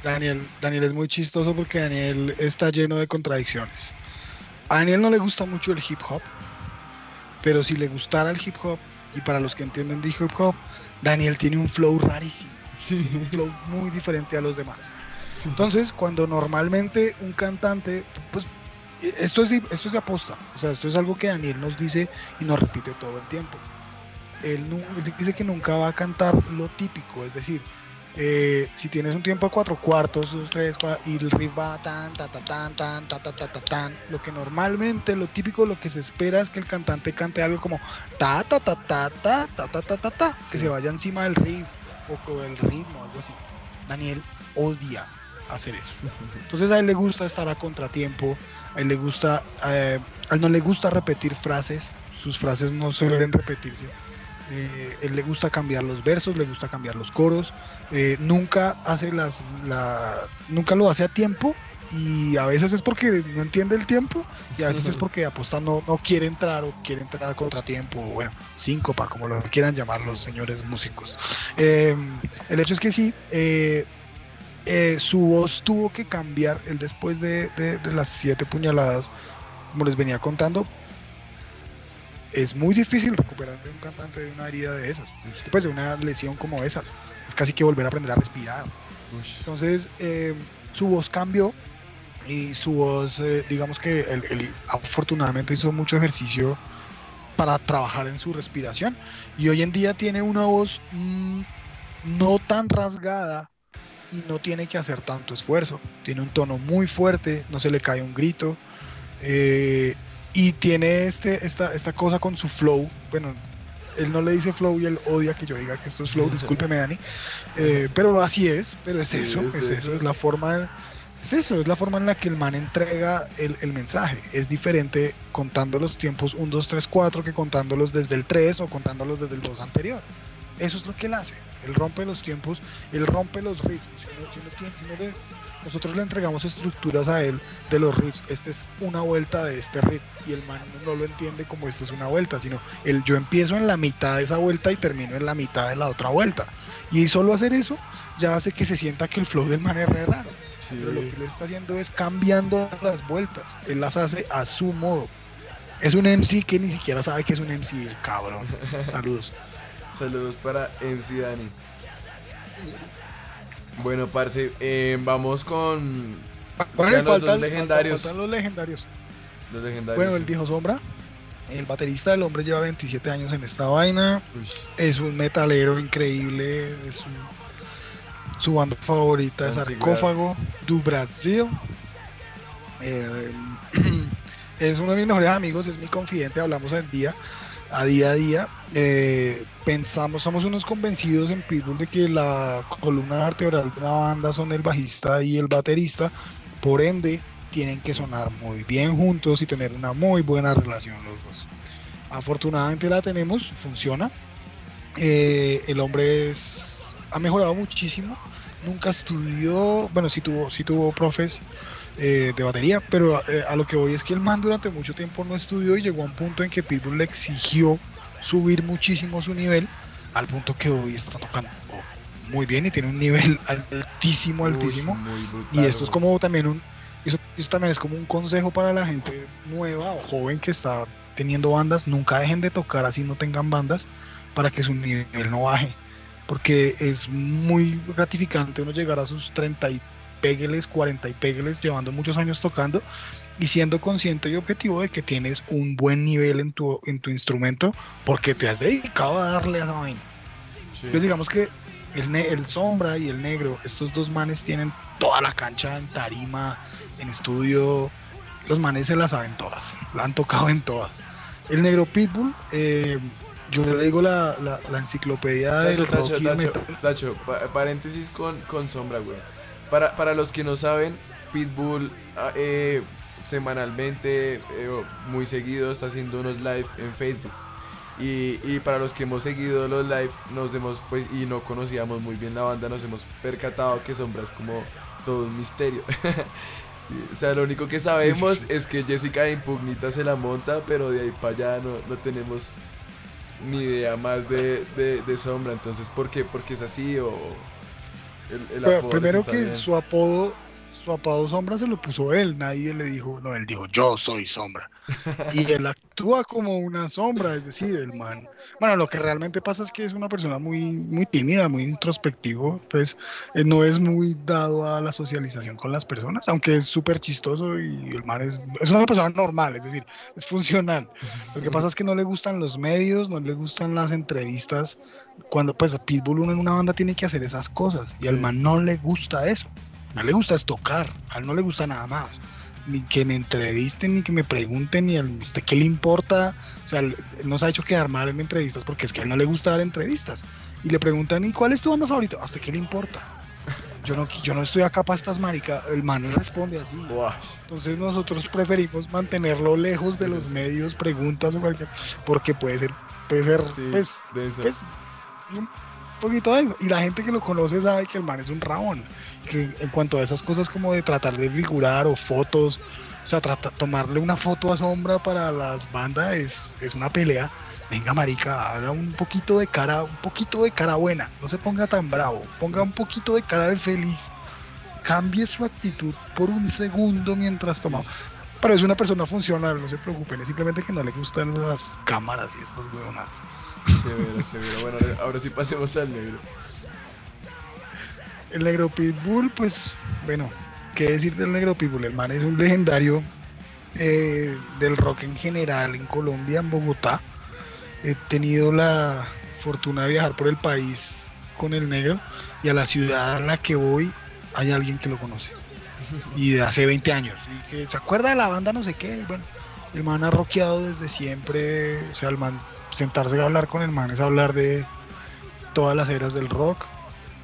Daniel, Daniel es muy chistoso porque Daniel está lleno de contradicciones. A Daniel no le gusta mucho el hip hop, pero si le gustara el hip hop, y para los que entienden de hip hop, Daniel tiene un flow rarísimo, Sí. un flow muy diferente a los demás. Entonces, cuando normalmente un cantante, pues esto es, esto es de aposta, o sea, esto es algo que Daniel nos dice y nos repite todo el tiempo. Él, él dice que nunca va a cantar lo típico, es decir, eh, si tienes un tiempo de cuatro cuartos, dos, tres, cua- y el riff va tan, ta, ta, tan, tan, ta, ta, ta, ta, tan, lo que normalmente, lo típico, lo que se espera es que el cantante cante algo como ta, ta, ta, ta, ta, ta, ta, ta, ta, ta, que se vaya encima del riff o con el ritmo, algo así. Daniel odia hacer eso. Entonces a él le gusta estar a contratiempo, a él le gusta, eh, a él no le gusta repetir frases, sus frases no suelen repetirse. Eh, él le gusta cambiar los versos, le gusta cambiar los coros, eh, nunca hace las, la, nunca lo hace a tiempo y a veces es porque no entiende el tiempo y a veces es porque aposta no, quiere entrar o quiere entrar a contratiempo o bueno, síncopa, como lo quieran llamar los señores músicos. El hecho es que sí, eh, su voz tuvo que cambiar él después de, de- de las siete puñaladas, como les venía contando. Es muy difícil recuperar de un cantante de una herida de esas, después de una lesión como esas. Es casi que volver a aprender a respirar. Entonces, eh, su voz cambió y su voz, eh, digamos que él, él afortunadamente hizo mucho ejercicio para trabajar en su respiración y hoy en día tiene una voz mm, no tan rasgada y no tiene que hacer tanto esfuerzo. Tiene un tono muy fuerte, no se le cae un grito eh, y tiene este, esta, esta cosa con su flow. Bueno, él no le dice flow y él odia que yo diga que esto es flow, discúlpeme Dani, eh, pero así es, pero es Sí, eso, es es, eso. es la forma, es eso, es la forma en la que el man entrega el, el mensaje. Es diferente contando los tiempos 1, 2, 3, 4 que contándolos desde el 3 o contándolos desde el 2 anterior. Eso es lo que él hace. Él rompe los tiempos, él rompe los le- nosotros le entregamos estructuras a él de los riffs. Esta es una vuelta de este riff y el man no lo entiende como esto es una vuelta, sino el yo empiezo en la mitad de esa vuelta y termino en la mitad de la otra vuelta. Y solo hacer eso ya hace que se sienta que el flow del man es re raro. Sí. Pero lo que él está haciendo es cambiando las vueltas. Él las hace a su modo. Es un MC que ni siquiera sabe que es un MC, el cabrón. Saludos. Saludos para MC Dani. Bueno, parce, eh, vamos con Bueno, los dos faltan, legendarios. faltan los legendarios. los legendarios. Bueno, el viejo Sombra, el baterista del hombre lleva 27 años en esta vaina. Es un metalero increíble. Es un- su banda favorita es. Sarcófago, do Brasil. Eh, es uno de mis mejores amigos, es mi confidente, hablamos al día, a día a día. Eh, pensamos, somos unos convencidos en Pitbull de que la columna vertebral de una banda son el bajista y el baterista, por ende tienen que sonar muy bien juntos y tener una muy buena relación los dos. Afortunadamente la tenemos, funciona. Eh, el hombre es, ha mejorado muchísimo. Nunca estudió, bueno, sí tuvo, sí tuvo profes eh, de batería, pero eh, a lo que voy es que el man durante mucho tiempo no estudió y llegó a un punto en que Pitbull le exigió subir muchísimo su nivel, al punto que hoy está tocando muy bien y tiene un nivel altísimo, altísimo. brutal, Y esto es como también un, eso, eso también es como un consejo para la gente nueva o joven que está teniendo bandas, nunca dejen de tocar así no tengan bandas para que su nivel no baje, porque es muy gratificante uno llegar a sus 30 y pégueles, 40 y pégueles, llevando muchos años tocando y siendo consciente y objetivo de que tienes un buen nivel en tu, en tu instrumento porque te has dedicado a darle a esa vaina. Sí. Entonces digamos que el, el sombra y el negro, estos dos manes tienen toda la cancha en tarima, en estudio. Los manes se la saben todas, la han tocado en todas. El negro Pitbull, eh, yo le digo la, la, la enciclopedia del rock y Tacho, metal. Tacho, pa- paréntesis con, con sombra, güey. Para, para los que no saben, Pitbull ah, eh, semanalmente, eh, muy seguido, está haciendo unos live en Facebook. Y, y para los que hemos seguido los live, nos hemos, pues, y no conocíamos muy bien la banda, nos hemos percatado que Sombra es como todo un misterio. Sí, o sea, lo único que sabemos sí. es que Jessica de Impugnita se la monta, pero de ahí para allá no, no tenemos ni idea más de, de, de Sombra. Entonces, ¿por qué? ¿Porque es así o el, el primero que bien? su apodo, su apodo Sombra se lo puso él, nadie le dijo, no, él dijo, yo soy Sombra. y él actúa como una sombra, es decir, el man. Bueno, lo que realmente pasa es que es una persona muy, muy tímida, muy introspectivo, pues eh, no es muy dado a la socialización con las personas, aunque es súper chistoso y el man es, es una persona normal, es decir, es funcional. Lo que pasa es que no le gustan los medios, no le gustan las entrevistas. Cuando pues Pitbull uno en una banda tiene que hacer esas cosas y al man no le gusta eso. A le gusta es tocar, a él no le gusta nada más. Ni que me entrevisten, ni que me pregunten, ni a usted qué le importa. O sea, nos ha hecho quedar mal en entrevistas porque es que a él no le gusta dar entrevistas. Y le preguntan, ¿y cuál es tu banda favorita? ¿A usted qué le importa? Yo no, yo no estoy acá para estas maricas. El man responde así. Entonces nosotros preferimos mantenerlo lejos de los medios, preguntas o cualquier, porque puede ser, puede ser, sí, pues, denso. pues, poquito de eso. Y la gente que lo conoce sabe que el man es un rabón. Que en cuanto a esas cosas como de tratar de figurar o fotos, o sea, trata, tomarle una foto a sombra para las bandas es, es una pelea. Venga, marica, haga un poquito de cara, un poquito de cara buena. No se ponga tan bravo. Ponga un poquito de cara de feliz. Cambie su actitud por un segundo mientras tomamos. Pero es una persona funcional, no se preocupen. Es simplemente que no le gustan las cámaras y estas huevonas. Severo, severo. Bueno, ahora- sí pasemos al negro. El negro Pitbull, pues, bueno, ¿qué decir del negro Pitbull? El man es un legendario eh, del rock en general en Colombia, en Bogotá. He tenido la fortuna de viajar por el país con el negro y a la ciudad a la que voy hay alguien que lo conoce. Y de hace 20 años. Y que se acuerda de la banda no sé qué. Bueno, el man ha rockeado desde siempre. O sea, el man, sentarse a hablar con el man es hablar de todas las eras del rock.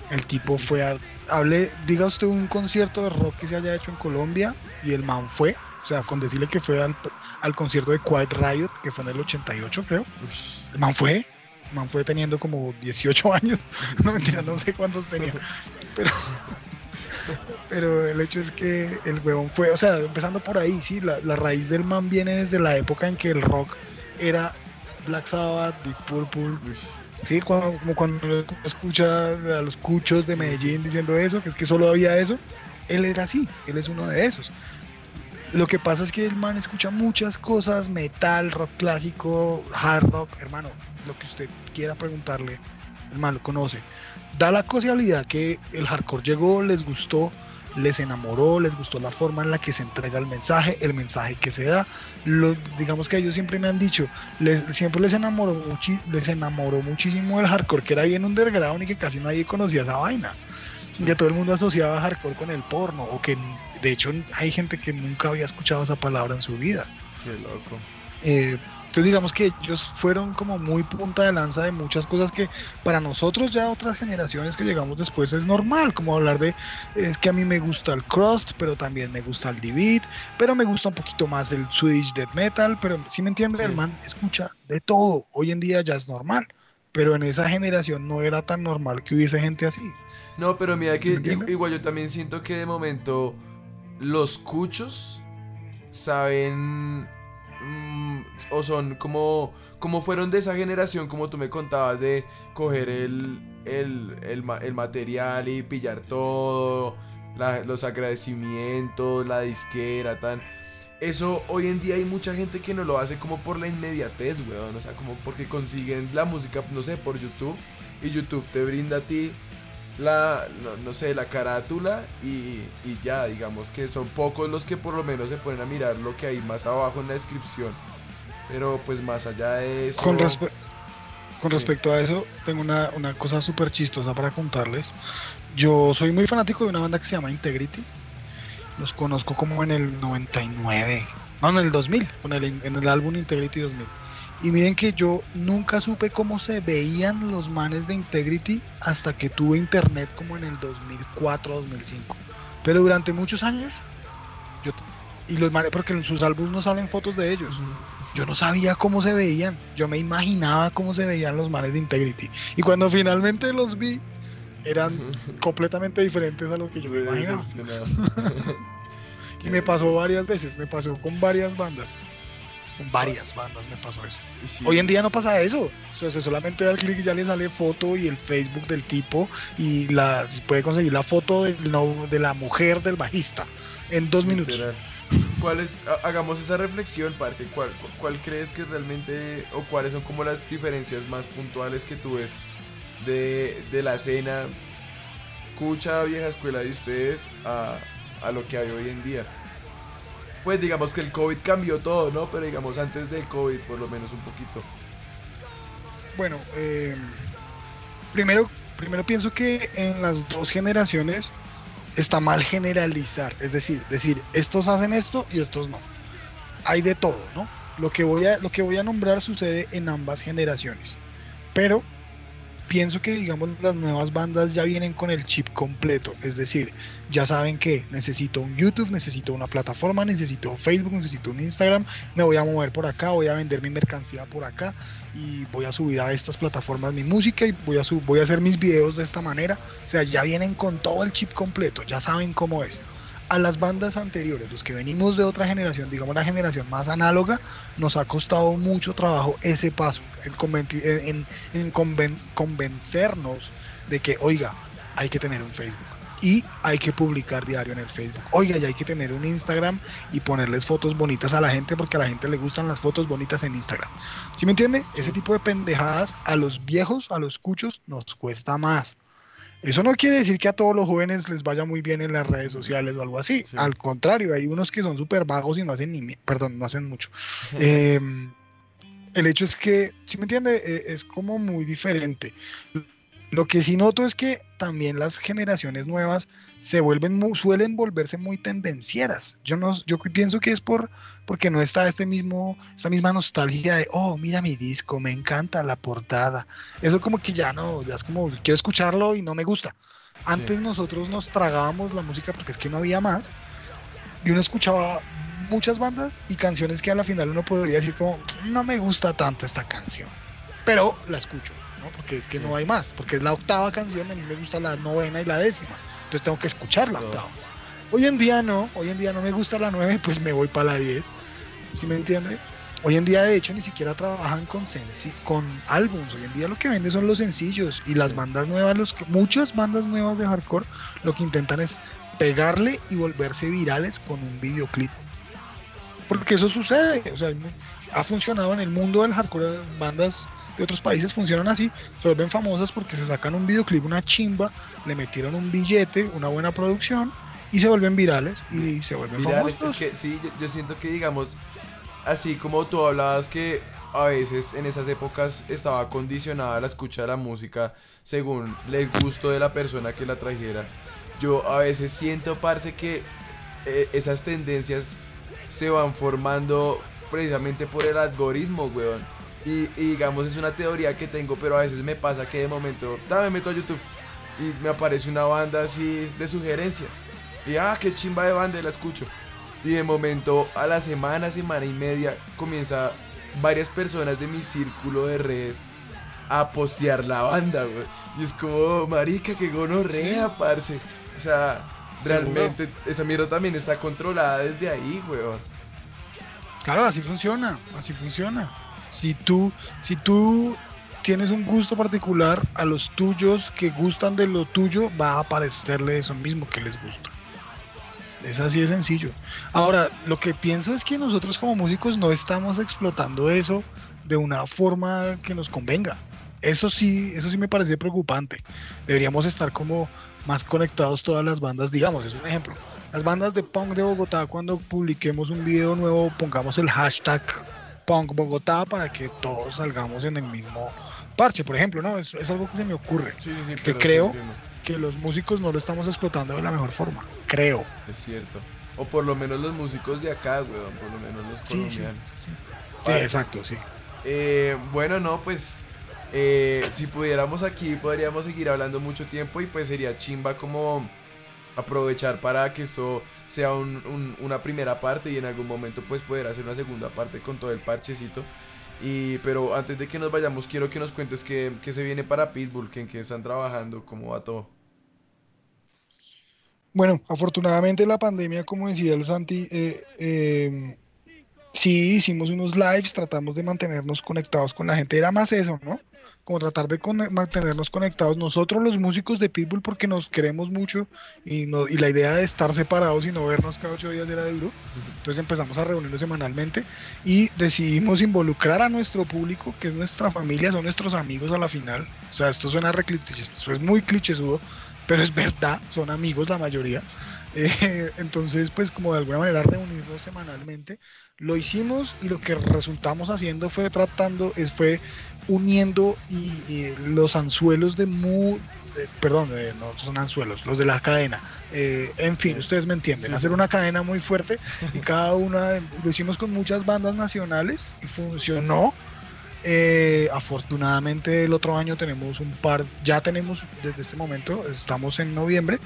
El tipo fue a. Hable, diga usted un concierto de rock que se haya hecho en Colombia y el man fue. O sea, con decirle que fue al, al concierto de Quiet Riot, que fue en el 88, creo. El man fue. El man fue teniendo como 18 años. No mentira, no sé cuántos tenía. Pero. Pero el hecho es que el huevón fue, o sea, empezando por ahí, sí, la, la raíz del man viene desde la época en que el rock era Black Sabbath, Deep Purple. Sí, cuando, como cuando uno escucha a los cuchos de Medellín diciendo eso, que es que solo había eso, él era así, él es uno de esos. Lo que pasa es que el man escucha muchas cosas, metal, rock clásico, hard rock, hermano, lo que usted quiera preguntarle, el man lo conoce. Da la casualidad que el hardcore llegó, les gustó, les enamoró, les gustó la forma en la que se entrega el mensaje, el mensaje que se da. Lo- digamos que ellos siempre me han dicho, les, siempre les enamoró, muchi- les enamoró muchísimo el hardcore, que era bien underground y que casi nadie conocía esa vaina. Que todo el mundo asociaba hardcore con el porno, o que de hecho hay gente que nunca había escuchado esa palabra en su vida. Qué loco. Eh, entonces digamos que ellos fueron como muy punta de lanza de muchas cosas que para nosotros ya otras generaciones que llegamos después es normal, como hablar de es que a mí me gusta el crust, pero también me gusta el D-Beat, pero me gusta un poquito más el Swedish Death Metal, pero si me entiende, Sí. el man escucha de todo, hoy en día ya es normal, pero en esa generación no era tan normal que hubiese gente así. No, pero mira ¿Me que igual yo también siento que de momento los cuchos saben o son como como fueron de esa generación como tú me contabas de coger el el, el ma- el material y pillar todo los agradecimientos la disquera tan eso hoy en día hay mucha gente que no lo hace como por la inmediatez, weón. O sea, como porque consiguen la música, no sé, por YouTube. Y YouTube te brinda a ti la, no sé, la carátula y, y ya, digamos que son pocos los que por lo menos se ponen a mirar lo que hay más abajo en la descripción. Pero pues más allá de eso... Con, respe- con Sí. respecto a eso, tengo una, una cosa súper chistosa para contarles. Yo soy muy fanático de una banda que se llama Integrity. Los conozco como en el 99, no, en el 2000, con el, en el álbum Integrity 2000. Y miren que yo nunca supe cómo se veían los manes de Integrity hasta que tuve internet como en el 2004 2005. Pero durante muchos años, yo, y los manes, porque en sus álbumes no salen fotos de ellos. Yo no sabía cómo se veían. Yo me imaginaba cómo se veían los manes de Integrity. Y cuando finalmente los vi, eran completamente diferentes a lo que yo me imaginaba. y me pasó varias veces, me pasó con varias bandas. Con varias bandas me pasó eso. Hoy en día no pasa eso. O sea, solamente da el clic y ya le sale foto y el Facebook del tipo y la puede conseguir la foto de, de la mujer del bajista en dos minutos. ¿Cuál hagamos esa reflexión, parce, ¿cuál, ¿cuál crees que realmente, o cuáles son como las diferencias más puntuales que tú ves de, de la escena cucha vieja escuela de ustedes a, a lo que hay hoy en día? Pues digamos que el COVID cambió todo, ¿no? Pero digamos antes del COVID, por lo menos un poquito. Bueno, eh, primero, primero pienso que en las dos generaciones está mal generalizar, es decir, decir, estos hacen esto y estos no. Hay de todo, ¿no? Lo que voy a, lo que voy a nombrar sucede en ambas generaciones. Pero pienso que digamos las nuevas bandas ya vienen con el chip completo, es decir, ya saben que necesito un YouTube, necesito una plataforma, necesito Facebook, necesito un Instagram, me voy a mover por acá, voy a vender mi mercancía por acá y voy a subir a estas plataformas mi música y voy a voy a hacer mis videos de esta manera, o sea, ya vienen con todo el chip completo, ya saben cómo es. A las bandas anteriores, los que venimos de otra generación, digamos la generación más análoga, nos ha costado mucho trabajo ese paso, en, en, convencernos de que, oiga, hay que tener un Facebook y hay que publicar diario en el Facebook. Oiga, y hay que tener un Instagram y ponerles fotos bonitas a la gente porque a la gente le gustan las fotos bonitas en Instagram. ¿Sí me entiende? Ese tipo de pendejadas a los viejos, a los cuchos, nos cuesta más. Eso no quiere decir que a todos los jóvenes les vaya muy bien en las redes sociales o algo así. Al contrario, hay unos que son súper vagos y no hacen ni, perdón, no hacen mucho. Em, el hecho es que, si me entiende, e, es como muy diferente. Lo que sí noto es que también las generaciones nuevas se vuelven suelen volverse muy tendencieras. Yo no yo pienso que es por porque no está este mismo esta misma nostalgia de, "Oh, mira mi disco, me encanta la portada." Eso como que ya no, ya es como quiero escucharlo y no me gusta. Antes nosotros nos tragábamos la música porque es que no había más. Y uno escuchaba muchas bandas y canciones que a la final uno podría decir como, "No me gusta tanto esta canción." Pero la escucho porque es que no hay más, porque es la octava canción, a mí me gusta la novena y la décima, entonces tengo que escuchar la octava. Hoy en día no, hoy en día no me gusta la nueve, pues me voy para la diez, ¿sí me entiende? Hoy en día de hecho ni siquiera trabajan con con álbums, hoy en día lo que vende son los sencillos y las bandas nuevas, los muchas bandas nuevas de hardcore lo que intentan es pegarle y volverse virales con un videoclip. Porque eso sucede, o sea, ha funcionado en el mundo del hardcore, bandas de otros países funcionan así, se vuelven famosas porque se sacan un videoclip, una chimba, le metieron un billete, una buena producción y se vuelven virales y se vuelven famosos. sí, yo, siento que digamos, así como tú hablabas que a veces en esas épocas estaba condicionada la escucha de la música según el gusto de la persona que la trajera. Yo a veces siento, parce, que eh, esas tendencias se van formando precisamente por el algoritmo, weón. Y, digamos, es una teoría que tengo, pero a veces me pasa que de momento, me meto a YouTube y me aparece una banda así de sugerencia. Y ah, qué chimba de banda, la escucho. Y de momento, a la semana, semana y media, comienza varias personas de mi círculo de redes a postear la banda, güey. Y es como, marica, que gonorrea, parce. O sea, realmente esa mierda también está controlada desde ahí, weón. Claro, así funciona, así funciona. Si tú, si tú tienes un gusto particular, a los tuyos que gustan de lo tuyo va a parecerle eso mismo que les gusta. Es así de sencillo. Ahora, lo que pienso es que nosotros como músicos no estamos explotando eso de una forma que nos convenga. Eso sí, eso sí me parece preocupante. Deberíamos estar como más conectados todas las bandas, digamos, es un ejemplo. Las bandas de punk de Bogotá, cuando publiquemos un video nuevo, pongamos el hashtag Punk Bogotá para que todos salgamos en el mismo parche, por ejemplo, ¿no? Es, es algo que se me ocurre. que creo que los músicos no lo estamos explotando de la mejor forma. Creo. Es cierto. O por lo menos los músicos de acá, weón, por lo menos los colombianos. Sí, exacto, sí. Eh, bueno, no, pues eh, si pudiéramos aquí podríamos seguir hablando mucho tiempo y pues sería chimba como aprovechar para que esto sea una primera parte y en algún momento pues poder hacer una segunda parte con todo el parchecito. Y, pero antes de que nos vayamos, quiero que nos cuentes qué, se viene para Pitbull, que en qué están trabajando, cómo va todo. Bueno, afortunadamente la pandemia, como decía el Santi, eh, eh, sí hicimos unos lives, tratamos de mantenernos conectados con la gente, era más eso, ¿no? Como tratar de mantenernos conectados nosotros los músicos de Pitbull porque nos queremos mucho y, no, y la idea de estar separados y no vernos cada ocho días era duro. Entonces empezamos a reunirnos semanalmente y decidimos involucrar a nuestro público, que es nuestra familia, son nuestros amigos a la final. O sea, esto suena re esto es muy clichésudo, pero es verdad, son amigos la mayoría. Eh, entonces, pues como de alguna manera reunirnos semanalmente, lo hicimos y lo que resultamos haciendo fue tratando, es, fue uniendo y, los anzuelos de mu eh, perdón, eh, no son anzuelos, los de la cadena. Eh, en fin, ustedes me entienden, hacer una cadena muy fuerte y cada una, lo hicimos con muchas bandas nacionales y funcionó. afortunadamente el otro año tenemos un par, ya tenemos desde este momento, estamos en noviembre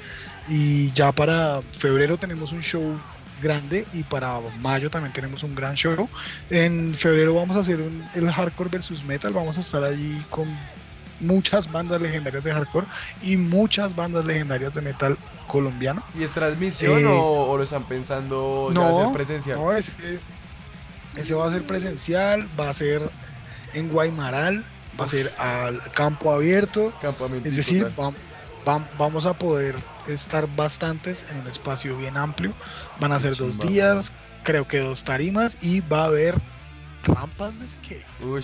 y ya para febrero tenemos un show grande y para mayo también tenemos un gran show. En febrero vamos a hacer un, el hardcore versus metal, vamos a estar allí con muchas bandas legendarias de hardcore y muchas bandas legendarias de metal colombiano. ¿Y es transmisión eh, o, lo están pensando no, ya presencial? No, ese, ese va a ser presencial, va a ser en Guaymaral, va a ser al campo abierto. Es decir, vamos a poder estar bastantes en un espacio bien amplio. Van a ser dos días, creo que dos tarimas y va a haber rampas de skate. Uy,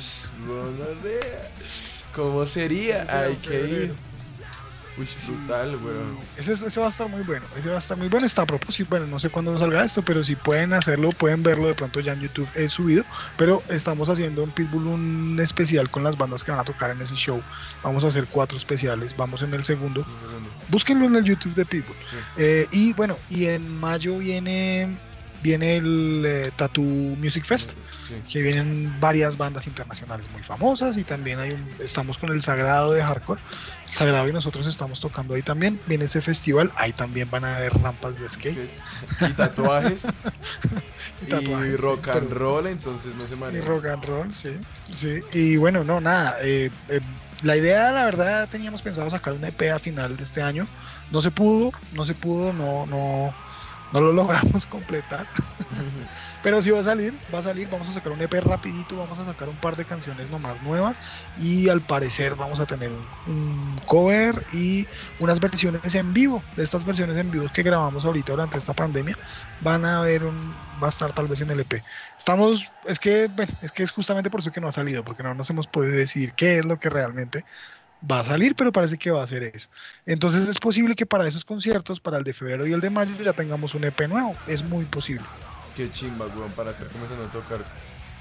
¿Cómo sería? Hay que ir. Uy, brutal, weón. Ese, ese, va a estar muy bueno. Ese va a estar muy bueno. Está a propósito. Bueno, no sé cuándo salga esto, pero si pueden hacerlo, pueden verlo. De pronto ya en YouTube he subido. Pero estamos haciendo en Pitbull un especial con las bandas que van a tocar en ese show. Vamos a hacer cuatro especiales. Vamos en el segundo. Búsquenlo en el YouTube de Pitbull. Eh, y bueno, y en mayo viene viene el eh, Tattoo Music Fest, que vienen varias bandas internacionales muy famosas y también hay un, estamos con el Sagrado de Hardcore. El Sagrado y nosotros estamos tocando ahí también. Viene ese festival, ahí también van a haber rampas de skate. Y tatuajes. y, rock and roll, entonces no se maneja. Y rock and roll, sí. sí. Y bueno, no, nada. Eh, eh, la idea, la verdad, teníamos pensado sacar un EP a final de este año. No se pudo, no se pudo, no, no no lo logramos completar. Pero si va a salir, va a salir, vamos a sacar un EP rapidito, vamos a sacar un par de canciones nomás nuevas y al parecer vamos a tener un, cover y unas versiones en vivo, de estas versiones en vivo que grabamos ahorita durante esta pandemia, van a ver un, va a estar tal vez en el EP. Estamos, es que, es que es justamente por eso que no ha salido, porque no nos hemos podido decir qué es lo que realmente va a salir, pero parece que va a ser eso. Entonces es posible que para esos conciertos, para el de febrero y el de mayo, ya tengamos un EP nuevo. Es muy posible. Qué chimba, weón, para hacer comenzando a tocar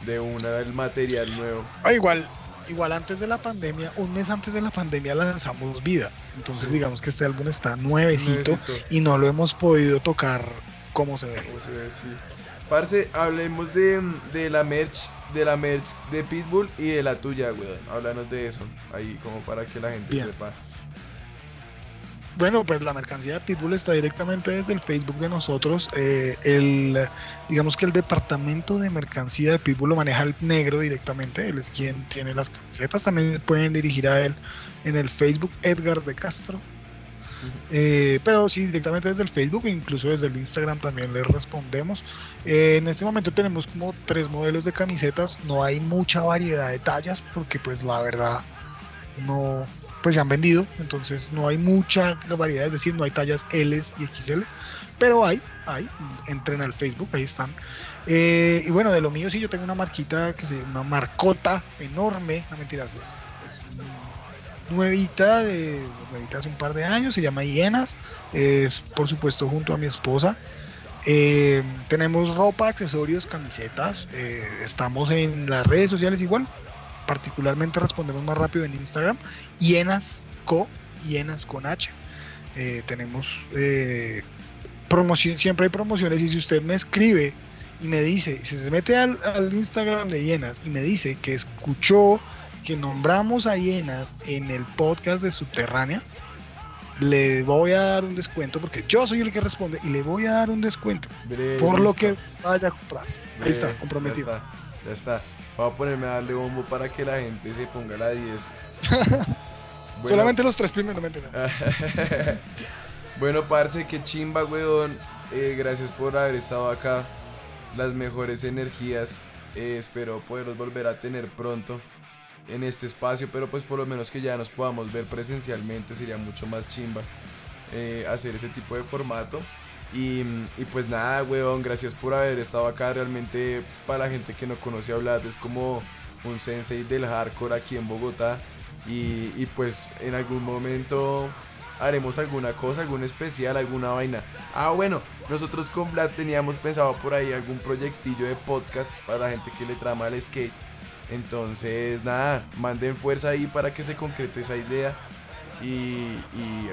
de una el material nuevo. Ah, igual, igual antes de la pandemia, un mes antes de la pandemia lanzamos Vida. Entonces digamos que este álbum está nuevecito, y no lo hemos podido tocar como se debe. Como se debe, sí. Parce, hablemos de, de la merch de la merch de Pitbull y de la tuya, weón. Háblanos de eso, ahí como para que la gente sepa. Bueno, pues la mercancía de Pitbull está directamente desde el Facebook de nosotros. Eh, el, digamos que el departamento de mercancía de Pitbull lo maneja el negro directamente. Él es quien tiene las camisetas. También pueden dirigir a él en el Facebook Edgar de Castro. Eh, pero sí, directamente desde el Facebook incluso desde el Instagram también les respondemos. Eh, en este momento tenemos como tres modelos de camisetas, no hay mucha variedad de tallas porque pues la verdad no, pues se han vendido, entonces no hay mucha variedad, es decir, no hay tallas L y XL, pero hay, hay, entren al Facebook, ahí están. Eh, y bueno, de lo mío sí, yo tengo una marquita, que se una marcota enorme, no mentiras, es, es nuevita, de, nuevita hace un par de años, se llama Hienas, es por supuesto junto a mi esposa. Eh, tenemos ropa, accesorios, camisetas, eh, estamos en las redes sociales igual, particularmente respondemos más rápido en Instagram, Hienas Co, Hienas con H. Eh, tenemos promoción, siempre hay promociones y si usted me escribe y me dice, si se mete al, Instagram de Hienas y me dice que es escuchó que nombramos a hienas en el podcast de Subterránea, le voy a dar un descuento porque yo soy el que responde y le voy a dar un descuento por lo que vaya a comprar. Ahí está, comprometido. Ya está, ya está. Voy a ponerme a darle bombo para que la gente se ponga la 10. Solamente los tres primeros, no bueno, parce, qué chimba, weón. Eh, gracias por haber estado acá. Las mejores energías. Eh, espero poderlos volver a tener pronto en este espacio, pero pues por lo menos que ya nos podamos ver presencialmente sería mucho más chimba eh, hacer ese tipo de formato. Y, pues nada, weón, gracias por haber estado acá. Realmente para la gente que no conoce a Vlad es como un sensei del hardcore aquí en Bogotá. Y, y pues en algún momento haremos alguna cosa, algún especial, alguna vaina. Ah, bueno, nosotros con Vlad teníamos pensado por ahí algún proyectillo de podcast para la gente que le trama el skate. Entonces, nada, manden fuerza ahí para que se concrete esa idea. Y,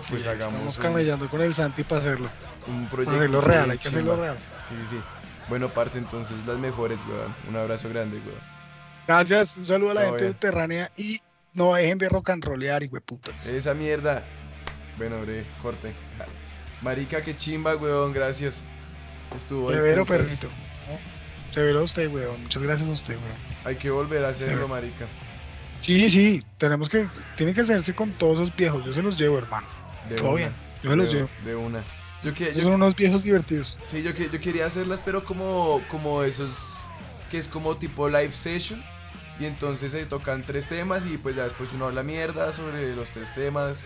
pues hagamos. Estamos camellando con el Santi para hacerlo. Un proyecto. hacerlo real, hay que hacerlo real. Sí, sí, sí. Bueno, parce, entonces las mejores, weón. Un abrazo grande, weón. Gracias, un saludo a la gente subterránea y no dejen de rock and rollear, y putas. Esa mierda. Bueno, bre, corte. Marica, qué chimba, weón, gracias. Estuvo Severo, perrito. Severo a usted, weón. Muchas gracias a usted, weón. Hay que volver a hacerlo, marica. Sí, sí, tenemos que, tiene que hacerse con todos esos viejos. Yo se los llevo, hermano. Todo bien, yo se los llevo. De una. Yo que, son unos viejos divertidos. Sí, yo, que, yo quería hacerlas, pero como, como esos, que es como tipo live session. Y entonces se tocan tres temas y pues ya después uno habla mierda sobre los tres temas.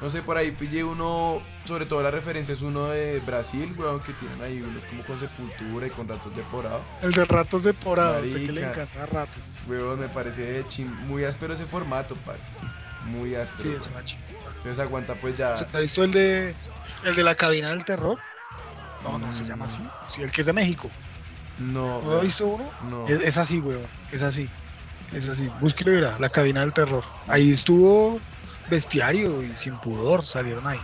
No sé, por ahí pillé uno, sobre todo la referencia es uno de Brasil, weón, que tienen ahí unos como con sepultura y con ratos de porado. El de ratos de porado, que le encanta ratos. Weón, me parece muy áspero ese formato, parce. Muy áspero. Sí, es una chica. Entonces aguanta pues ya. ¿Has visto el de el de la cabina del terror? No, no se llama así. Sí, el que es de México. No. ¿No has visto uno? No. Es, así, weón. Es así. Es así. Búsquelo y verá. La cabina del terror. Ahí estuvo bestiario y sin pudor salieron ahí.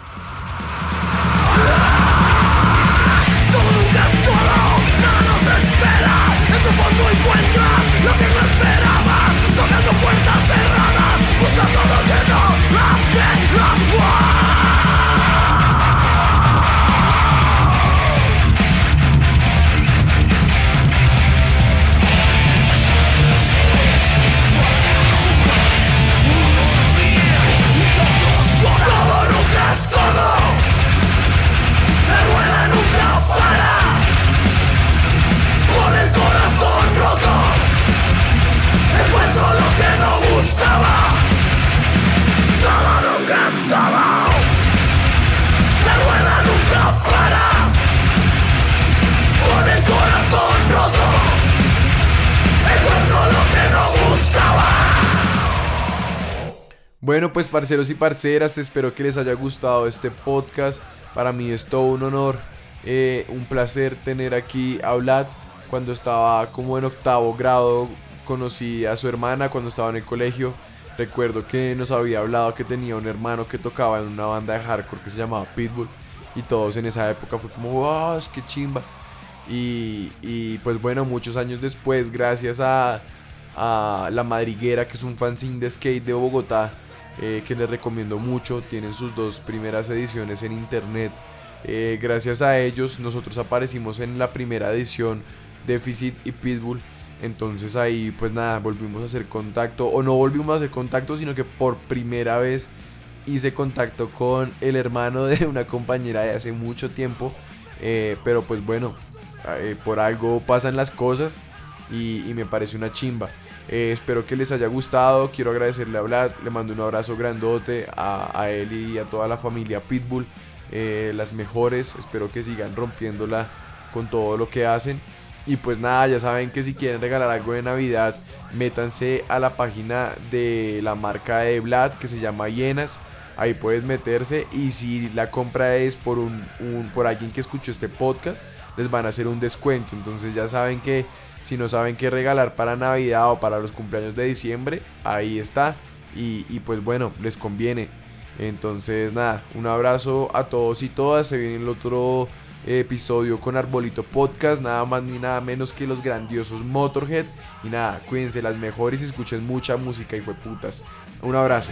Parceros y parceras, espero que les haya gustado este podcast. Para mí es todo un honor, eh, un placer tener aquí a Vlad. Cuando estaba como en octavo grado, conocí a su hermana cuando estaba en el colegio. Recuerdo que nos había hablado que tenía un hermano que tocaba en una banda de hardcore que se llamaba Pitbull. Y todos en esa época fue como, wow, qué chimba. Y, pues bueno, muchos años después, gracias a, a La Madriguera, que es un fanzine de skate de Bogotá, eh, que les recomiendo mucho. Tienen sus dos primeras ediciones en internet. Eh, gracias a ellos nosotros aparecimos en la primera edición Deficit y Pitbull. Entonces ahí pues nada, volvimos a hacer contacto. O no volvimos a hacer contacto, sino que por primera vez hice contacto con el hermano de una compañera de hace mucho tiempo. Eh, pero pues bueno, por algo pasan las cosas y, y me parece una chimba. Eh, espero que les haya gustado. Quiero agradecerle a Vlad. Le mando un abrazo grandote a, él y a toda la familia Pitbull. Eh, las mejores. Espero que sigan rompiéndola con todo lo que hacen. Y pues nada, ya saben que si quieren regalar algo de Navidad, métanse a la página de la marca de Vlad que se llama Hienas. Ahí puedes meterse y si la compra es por un, un por alguien que escuchó este podcast, les van a hacer un descuento. Entonces ya saben que si no saben qué regalar para Navidad o para los cumpleaños de diciembre, ahí está. Y, pues bueno, les conviene. Entonces nada, un abrazo a todos y todas. Se viene el otro episodio con Arbolito Podcast, nada más ni nada menos que los grandiosos Motorhead. Y nada, cuídense las mejores y escuchen mucha música, y putas. Un abrazo.